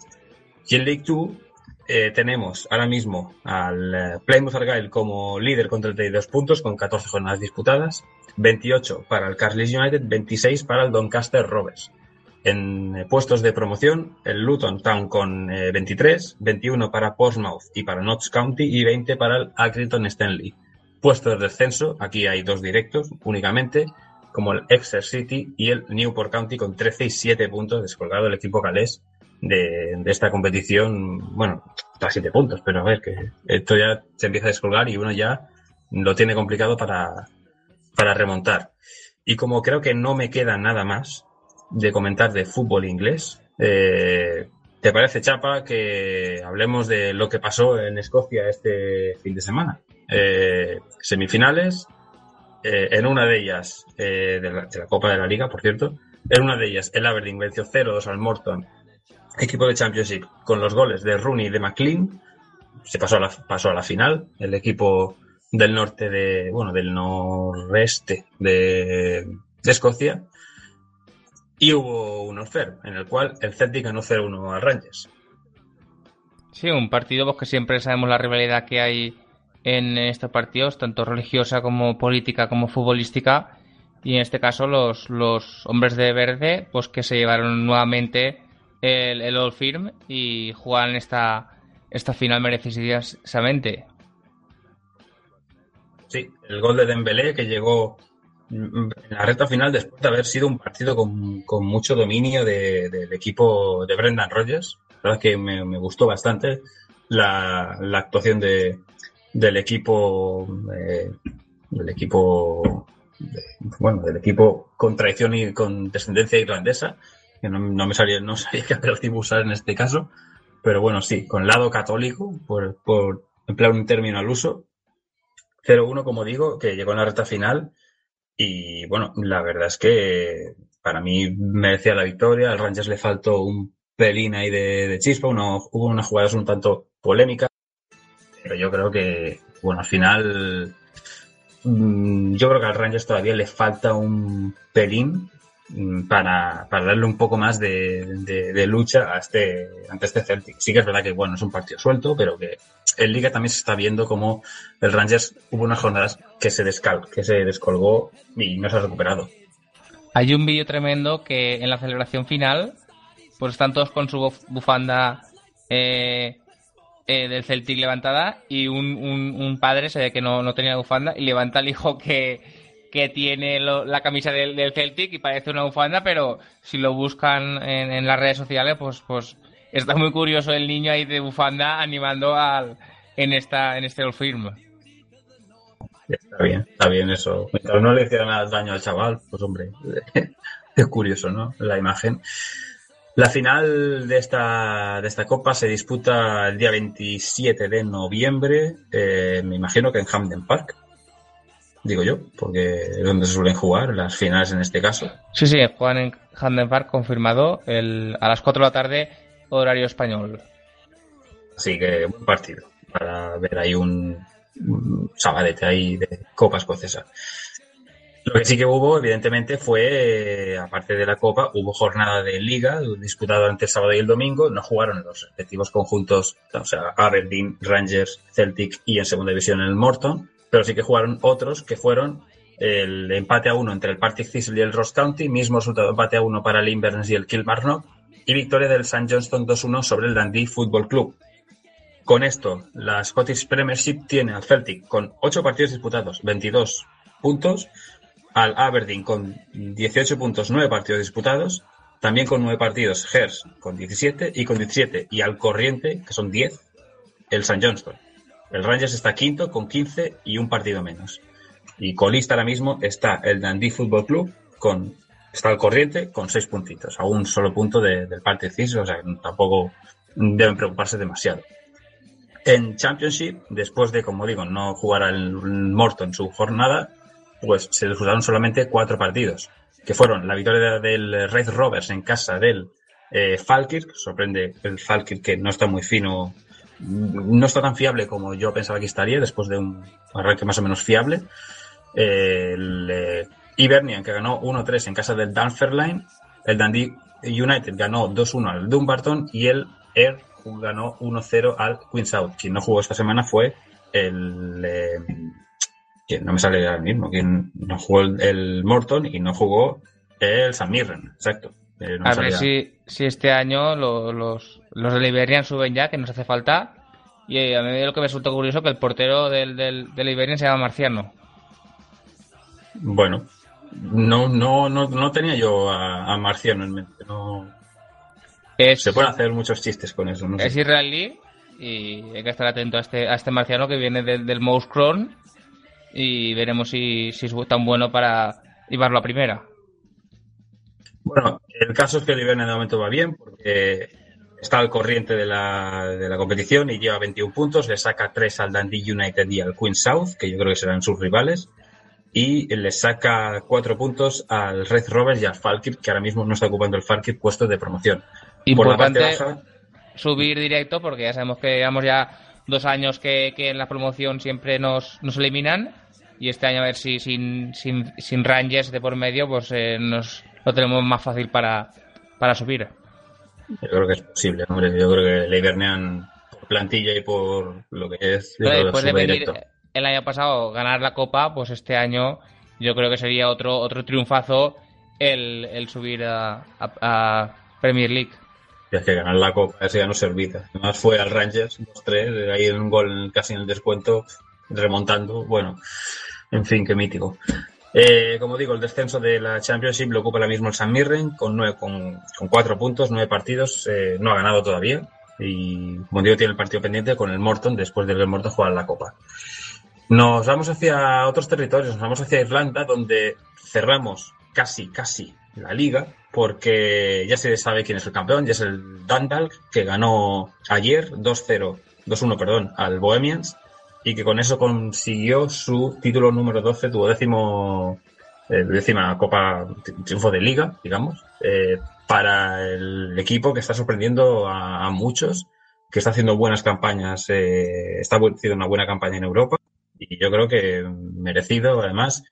[SPEAKER 2] Y League 2 eh, tenemos ahora mismo al eh, Plymouth Argyle como líder con 32 puntos, con 14 jornadas disputadas, 28 para el Carlisle United, 26 para el Doncaster Rovers. En eh, puestos de promoción, el Luton Town con eh, 23, 21 para Portsmouth y para Notts County y 20 para el Accrington Stanley. Puestos de descenso, aquí hay dos directos únicamente, como el Exeter City y el Newport County con 13 y 7 puntos, descolgado el equipo galés de, esta competición. Bueno, está a 7 puntos, pero a ver, que esto ya se empieza a descolgar y uno ya lo tiene complicado para, para remontar. Y como creo que no me queda nada más de comentar de fútbol inglés, eh, ¿te parece, Chapa, que hablemos de lo que pasó en Escocia este fin de semana? Eh, semifinales, eh, en una de ellas, de, la, de, la, Copa de la Liga, por cierto, en una de ellas el Aberdeen venció 0-2 al Morton, equipo de Championship, con los goles de Rooney y de McLean. Se pasó a la, pasó a la final, el equipo del norte de, bueno, del noreste de, de Escocia. Y hubo un Orfer, en el cual el Celtic ganó 0-1 al Rangers.
[SPEAKER 3] Sí, un partido pues, que siempre sabemos la rivalidad que hay en estos partidos, tanto religiosa como política como futbolística. Y en este caso los, los hombres de verde, pues que se llevaron nuevamente el, el Old Firm y jugaron esta, esta final merecidamente.
[SPEAKER 2] Sí, el gol de Dembélé que llegó en la recta final después de haber sido un partido con, con mucho dominio de, de, del equipo de Brendan Rodgers. La verdad que me, me gustó bastante la, la actuación de, del equipo eh, del equipo bueno del equipo con traición y con descendencia irlandesa que no, no me (laughs) sabía no sabía qué apelativo usar en este caso pero bueno sí con lado católico por, por emplear un término al uso 0-1 como digo que llegó en la recta final y bueno la verdad es que para mí merecía la victoria al Rangers le faltó un pelín ahí de, de chispa uno, hubo unas jugadas un tanto polémicas pero yo creo que, bueno, al final, mmm, yo creo que al Rangers todavía le falta un pelín para, para darle un poco más de, lucha a este, ante este Celtic. Sí que es verdad que, bueno, es un partido suelto, pero que en Liga también se está viendo como el Rangers hubo unas jornadas que se, descal, que se descolgó y no se ha recuperado.
[SPEAKER 3] Hay un vídeo tremendo que en la celebración final, pues están todos con su bufanda eh, eh, del Celtic levantada y un, padre se ve que no, no tenía bufanda y levanta al hijo que, que tiene la camisa del, del, Celtic y parece una bufanda, pero si lo buscan en, las redes sociales, pues, pues está muy curioso el niño ahí de bufanda animando al, en, esta, en este Firm.
[SPEAKER 2] Está bien, está bien eso. Mientras no le hiciera daño al chaval, pues hombre, (laughs) es curioso, ¿no? La imagen. La final de esta, de esta copa se disputa el día 27 de noviembre, eh, me imagino que en Hamden Park, digo yo, porque es donde se suelen jugar las finales en este caso.
[SPEAKER 3] Sí, sí, juegan en Hamden Park, confirmado, el, a las 4 de la tarde, horario español.
[SPEAKER 2] Así que buen partido, para ver ahí un, un sabadete ahí de copa escocesa. Lo que sí que hubo, evidentemente, fue, eh, aparte de la Copa, hubo jornada de Liga disputada entre el sábado y el domingo. No jugaron los respectivos conjuntos, o sea, Aberdeen, Rangers, Celtic y en segunda división el Morton, pero sí que jugaron otros que fueron el empate a uno entre el Partick Thistle y el Ross County, mismo resultado empate a uno para el Inverness y el Kilmarnock, y victoria del St. Johnston 2-1 sobre el Dundee Football Club. Con esto, la Scottish Premiership tiene al Celtic con 8 partidos disputados, 22 puntos, al Aberdeen con 18 puntos, 9 partidos disputados, también con 9 partidos Hers con 17 y con 17 y al Corriente, que son 10, el St. Johnston. El Rangers está quinto con 15 y un partido menos. Y colista ahora mismo está el Dundee Football Club con está al corriente con 6 puntitos, a un solo punto de- del parte o sea, que tampoco deben preocuparse demasiado. En Championship, después de, como digo, no jugar al Morton su jornada, pues se disputaron solamente cuatro partidos, que fueron la victoria del Red Rovers en casa del eh, Falkirk, sorprende el Falkirk que no está muy fino, no está tan fiable como yo pensaba que estaría después de un arranque más o menos fiable. El eh, Hibernian que ganó 1-3 en casa del Dunfermline, el Dundee United ganó 2-1 al Dumbarton y el Air ganó 1-0 al Queen's Out. Quien no jugó esta semana fue el... eh, no me sale ahora mismo, quien no jugó el, el Morton y no jugó el San Mirren, exacto. Eh, no
[SPEAKER 3] A ver si, si este año lo- los, los de Iberian suben ya, que nos hace falta. Y eh, a mí lo que me resulta curioso que el portero del, del, del Iberian se llama Marciano.
[SPEAKER 2] Bueno, no, no, no, no tenía yo a, a Marciano en mente. No,
[SPEAKER 3] Es,
[SPEAKER 2] se pueden hacer muchos chistes con eso. No sé.
[SPEAKER 3] es israelí y hay que estar atento a este, a este marciano que viene del, del Mouse Crown y veremos si, si es tan bueno para llevarlo a primera.
[SPEAKER 2] Bueno, el caso es que el Ibernia de momento va bien porque está al corriente de la, de la competición y lleva 21 puntos, le saca 3 al Dundee United y al Queen South, que yo creo que serán sus rivales, y le saca 4 puntos al Red Rovers y al Falkirk, que ahora mismo no está ocupando el Falkirk puesto de promoción. Por la parte
[SPEAKER 3] Importante
[SPEAKER 2] baja,
[SPEAKER 3] subir directo porque ya sabemos que llevamos ya dos años que, que en la promoción siempre nos, nos eliminan y este año a ver si sin, sin, sin Rangers de por medio pues eh, nos lo tenemos más fácil para, para subir.
[SPEAKER 2] yo creo que es posible, hombre. Yo creo que el Ibernian, por plantilla y por lo que es, yo que
[SPEAKER 3] después de venir
[SPEAKER 2] directo.
[SPEAKER 3] el año pasado ganar la copa, pues este año yo creo que sería otro otro triunfazo el, el subir a, a- a Premier League.
[SPEAKER 2] Y es que ganar la copa, ese ya no se olvida. Además fue al Rangers 2-3, ahí en un gol casi en el descuento, remontando. Bueno, en fin, qué mítico. Eh, como digo, el descenso de la Championship lo ocupa ahora mismo el San Mirren con, nueve, con, cuatro puntos, nueve partidos. eh, no ha ganado todavía. Y como digo, tiene el partido pendiente con el Morton después de que el Morton jugar la copa. Nos vamos hacia otros territorios, nos vamos hacia Irlanda, donde cerramos casi, casi la liga, porque ya se sabe quién es el campeón, ya es el Dundalk, que ganó ayer 2-0, 2-1, perdón, al Bohemians, y que con eso consiguió su título número 12, tu décimo, eh, décima Copa Triunfo de Liga, digamos, eh, para el equipo que está sorprendiendo a, a muchos, que está haciendo buenas campañas, eh, está haciendo una buena campaña en Europa, y yo creo que merecido, además,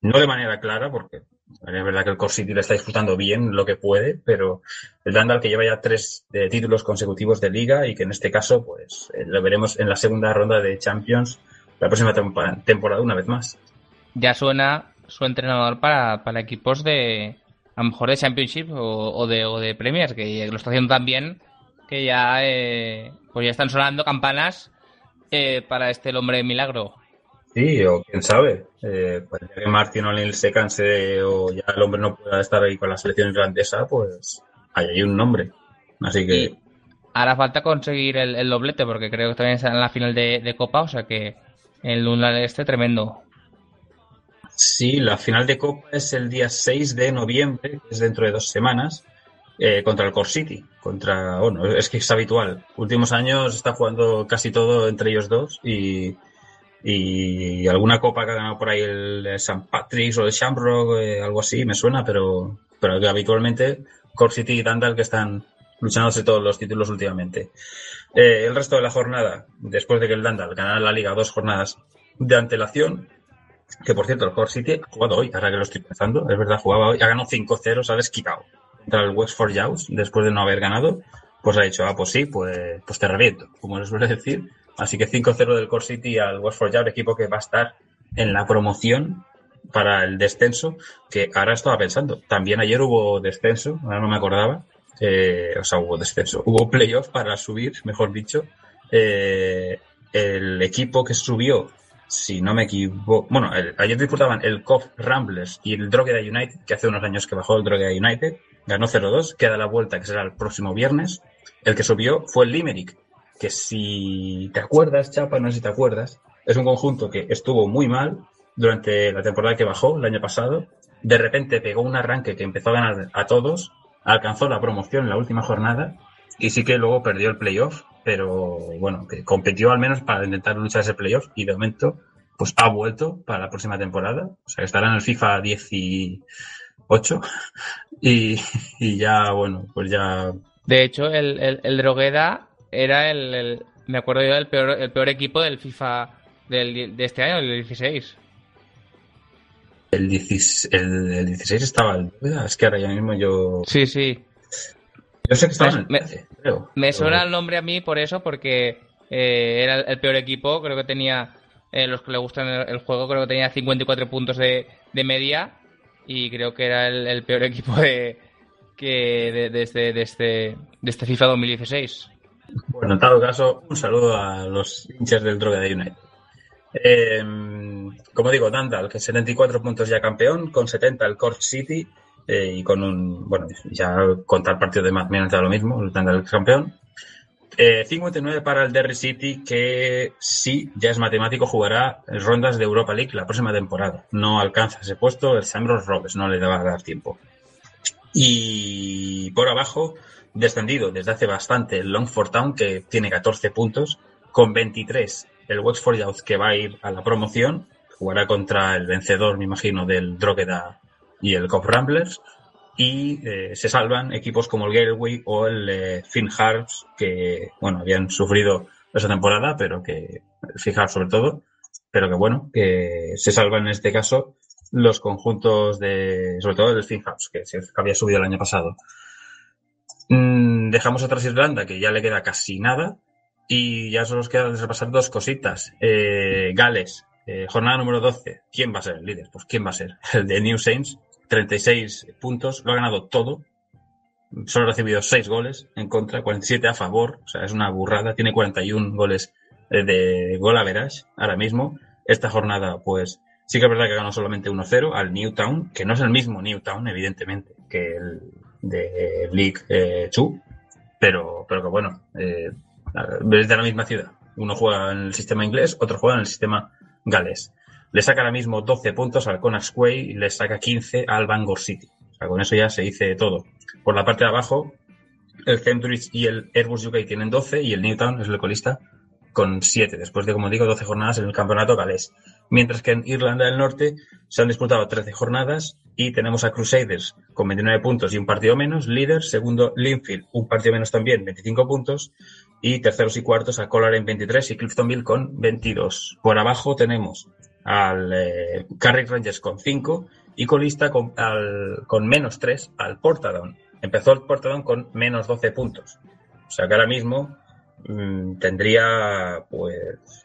[SPEAKER 2] no de manera clara, porque es verdad que el Core City le está disfrutando bien lo que puede, pero el Dandal que lleva ya tres eh, títulos consecutivos de liga y que en este caso, pues eh, lo veremos en la segunda ronda de Champions la próxima temporada una vez más.
[SPEAKER 3] Ya suena su entrenador para, para equipos de a lo mejor de Championship o, de, o de Premier, que lo está haciendo tan bien que ya eh, pues ya están sonando campanas eh, para este el hombre milagro.
[SPEAKER 2] Sí, o quién sabe, eh, pues ya que Martin O'Neill se canse o ya el hombre no pueda estar ahí con la selección irlandesa, pues hay ahí un nombre. Así que
[SPEAKER 3] Y hará falta conseguir el, el doblete, porque creo que también está en la final de, de Copa, o sea que el Luna este tremendo.
[SPEAKER 2] Sí, la final de Copa es el día 6 de noviembre, que es dentro de dos semanas, eh, contra el Core City. Contra, bueno, es que es habitual. Últimos años está jugando casi todo entre ellos dos y, y alguna copa que ha ganado por ahí el, el St. Patrick's o el Shamrock, eh, algo así, me suena, pero, pero habitualmente Core City y Dandal que están luchándose todos los títulos últimamente. Eh, el resto de la jornada, después de que el Dandal ganara la liga dos jornadas de antelación, que por cierto, el Core City ha jugado hoy, ahora que lo estoy pensando, es verdad, jugaba hoy, ha ganado 5-0, se ha desquitado contra el Wexford Jaws, después de no haber ganado, pues ha dicho, ah, pues sí, pues, pues te reviento, como les suele decir. Así que 5-0 del Core City al Wexford Jaws, equipo que va a estar en la promoción para el descenso, que ahora estaba pensando, también ayer hubo descenso, ahora no me acordaba, eh, o sea, hubo descenso, hubo playoff para subir, mejor dicho, eh, el equipo que subió, si no me equivoco, bueno, el- ayer disputaban el COF Ramblers y el Drogheda United, que hace unos años que bajó el Drogheda United, ganó 0-2, queda la vuelta que será el próximo viernes. El que subió fue el Limerick, que si te acuerdas, Chapa, no sé si te acuerdas, es un conjunto que estuvo muy mal durante la temporada que bajó el año pasado. De repente pegó un arranque que empezó a ganar a todos, alcanzó la promoción en la última jornada y sí que luego perdió el playoff, pero bueno, que competió al menos para intentar luchar ese playoff y de momento pues ha vuelto para la próxima temporada. O sea, estará en el FIFA 18 (laughs) y, y ya, bueno, pues ya
[SPEAKER 3] De hecho, el, el, Drogheda era el, el- Me acuerdo yo del peor, el peor equipo del FIFA del, de este año, el 16.
[SPEAKER 2] el, 16, el, el 16 estaba el Es que ahora ya mismo yo...
[SPEAKER 3] Sí, sí.
[SPEAKER 2] Yo sé que estaba en el
[SPEAKER 3] Me-
[SPEAKER 2] 13, creo.
[SPEAKER 3] Me suena el nombre a mí por eso, porque eh, era el peor equipo. Creo que tenía, eh, los que le gustan el, el juego, creo que tenía 54 puntos de, de media. Y creo que era el, el peor (laughs) equipo de, que de, de este, de, este, de este FIFA 2016.
[SPEAKER 2] Bueno, en todo caso, un saludo a los hinchas del Droga de United. Eh, como digo, Dandal, que 74 puntos ya campeón, con 70 el Cork City eh, y con un, bueno, ya contar partido de más da lo mismo, el Dandal campeón. Eh, 59 para el Derry City, que sí, ya es matemático, jugará rondas de Europa League la próxima temporada. No alcanza ese puesto, el Sambros Robes no le va a dar tiempo. Y por abajo, descendido desde hace bastante el Longford Town, que tiene 14 puntos, con 23 el Wexford Youth, que va a ir a la promoción, jugará contra el vencedor, me imagino, del Drogheda y el Cop Ramblers, y eh, se salvan equipos como el Galway o el eh, Finn Harps, que, bueno, habían sufrido esa temporada, pero que, Harps sobre todo, pero que, bueno, que se salvan en este caso los conjuntos de, sobre todo el Finn Harps, que se había subido el año pasado. Mm, dejamos atrás Irlanda, que ya le queda casi nada, y ya solo nos queda repasar dos cositas. Eh, Gales, eh, jornada número 12. ¿Quién va a ser el líder? Pues ¿quién va a ser? (laughs) El de New Saints, 36 puntos, lo ha ganado todo. Solo ha recibido 6 goles en contra, 47 a favor, o sea, es una burrada. Tiene 41 goles eh, de gol average ahora mismo. Esta jornada, pues, sí que es verdad que ganó solamente 1-0 al Newtown, que no es el mismo Newtown, evidentemente, que el de League eh, 2, pero, pero que bueno, eh, es de la misma ciudad. Uno juega en el sistema inglés, otro juega en el sistema galés. Le saca ahora mismo 12 puntos al Connacht Way y le saca 15 al Bangor City. Con eso ya se dice todo. Por la parte de abajo, el Cambridge y el Airbus UK tienen 12 y el Newtown es el colista con 7, después de, como digo, 12 jornadas en el campeonato galés. Mientras que en Irlanda del Norte se han disputado 13 jornadas y tenemos a Crusaders con 29 puntos y un partido menos, líder, segundo Linfield, un partido menos también, 25 puntos, y terceros y cuartos a Collar en 23 y Cliftonville con 22. Por abajo tenemos al eh, Carrick Rangers con 5 y colista con, al, con menos 3 al Portadown. Empezó el Portadown con menos 12 puntos. O sea que ahora mismo mmm, tendría pues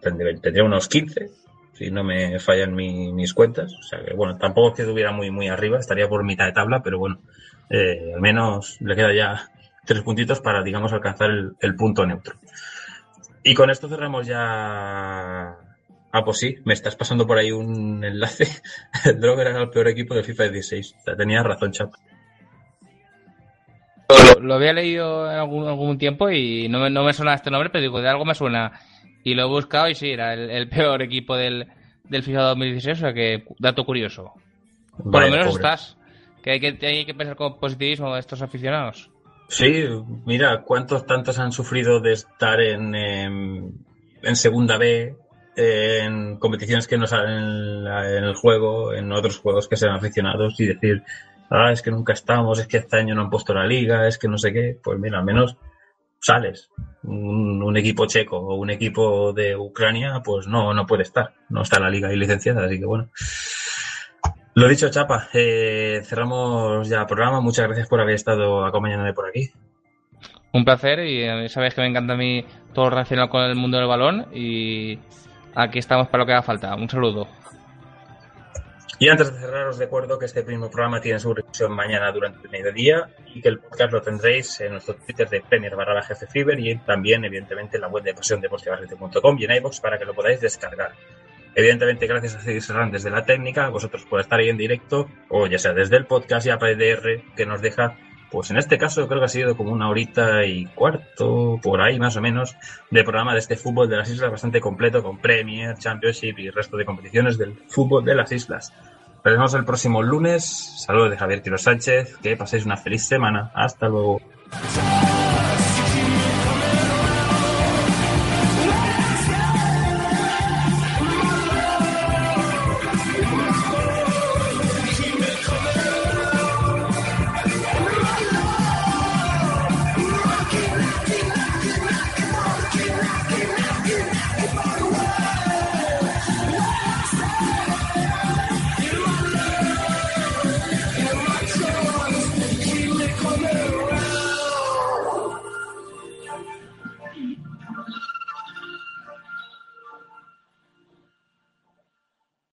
[SPEAKER 2] tendría, unos 15 si no me fallan mi, mis cuentas. O sea que bueno, tampoco es que estuviera muy muy arriba, estaría por mitad de tabla, pero bueno, eh, al menos le queda ya tres puntitos para, digamos, alcanzar el, punto neutro. Y con esto cerramos ya. Ah, pues sí, me estás pasando por ahí un enlace. (laughs) El Droger era el peor equipo de FIFA 16. O tenías razón, chap.
[SPEAKER 3] Lo, lo, había leído en algún, algún tiempo y no me, no me suena este nombre, pero digo, de algo me suena. Y lo he buscado y sí, era el, el (laughs) peor equipo del, del FIFA 2016, o sea que dato curioso. Por lo menos pobre. estás. Que hay, que hay que pensar con positivismo estos aficionados.
[SPEAKER 2] Sí, mira, ¿cuántos tantos han sufrido de estar en, en, en segunda B, en competiciones que no salen en, la, en, el juego, en otros juegos que sean aficionados y decir, ah, es que nunca estamos, es que este año no han puesto la liga, es que no sé qué? Pues mira, al menos sales. Un, equipo checo o un equipo de Ucrania, pues no, no puede estar, no está la liga y licenciada, así que bueno. Lo dicho, Chapa, eh, cerramos ya el programa. Muchas gracias por haber estado acompañándome por aquí.
[SPEAKER 3] Un placer y sabéis que me encanta a mí todo relacionado con el mundo del balón y aquí estamos para lo que haga falta. Un saludo.
[SPEAKER 2] Y antes de cerrar, os recuerdo que este mismo programa tiene su revisión mañana durante el mediodía y que el podcast lo tendréis en nuestro Twitter de Premier barra Jefe Fiber y también, evidentemente, en la web de pasiondeportivarrete.com y en iVoox para que lo podáis descargar. Evidentemente, gracias a Cedis Hernández de la técnica, vosotros por estar ahí en directo, o ya sea desde el podcast y a PDR, que nos deja, pues en este caso creo que ha sido como una horita y cuarto, por ahí más o menos, de programa de este fútbol de las islas bastante completo, con Premier, Championship y resto de competiciones del fútbol de las islas. Vemos el próximo lunes. Saludos de Javier Tiro Sánchez. Que paséis una feliz semana. Hasta luego.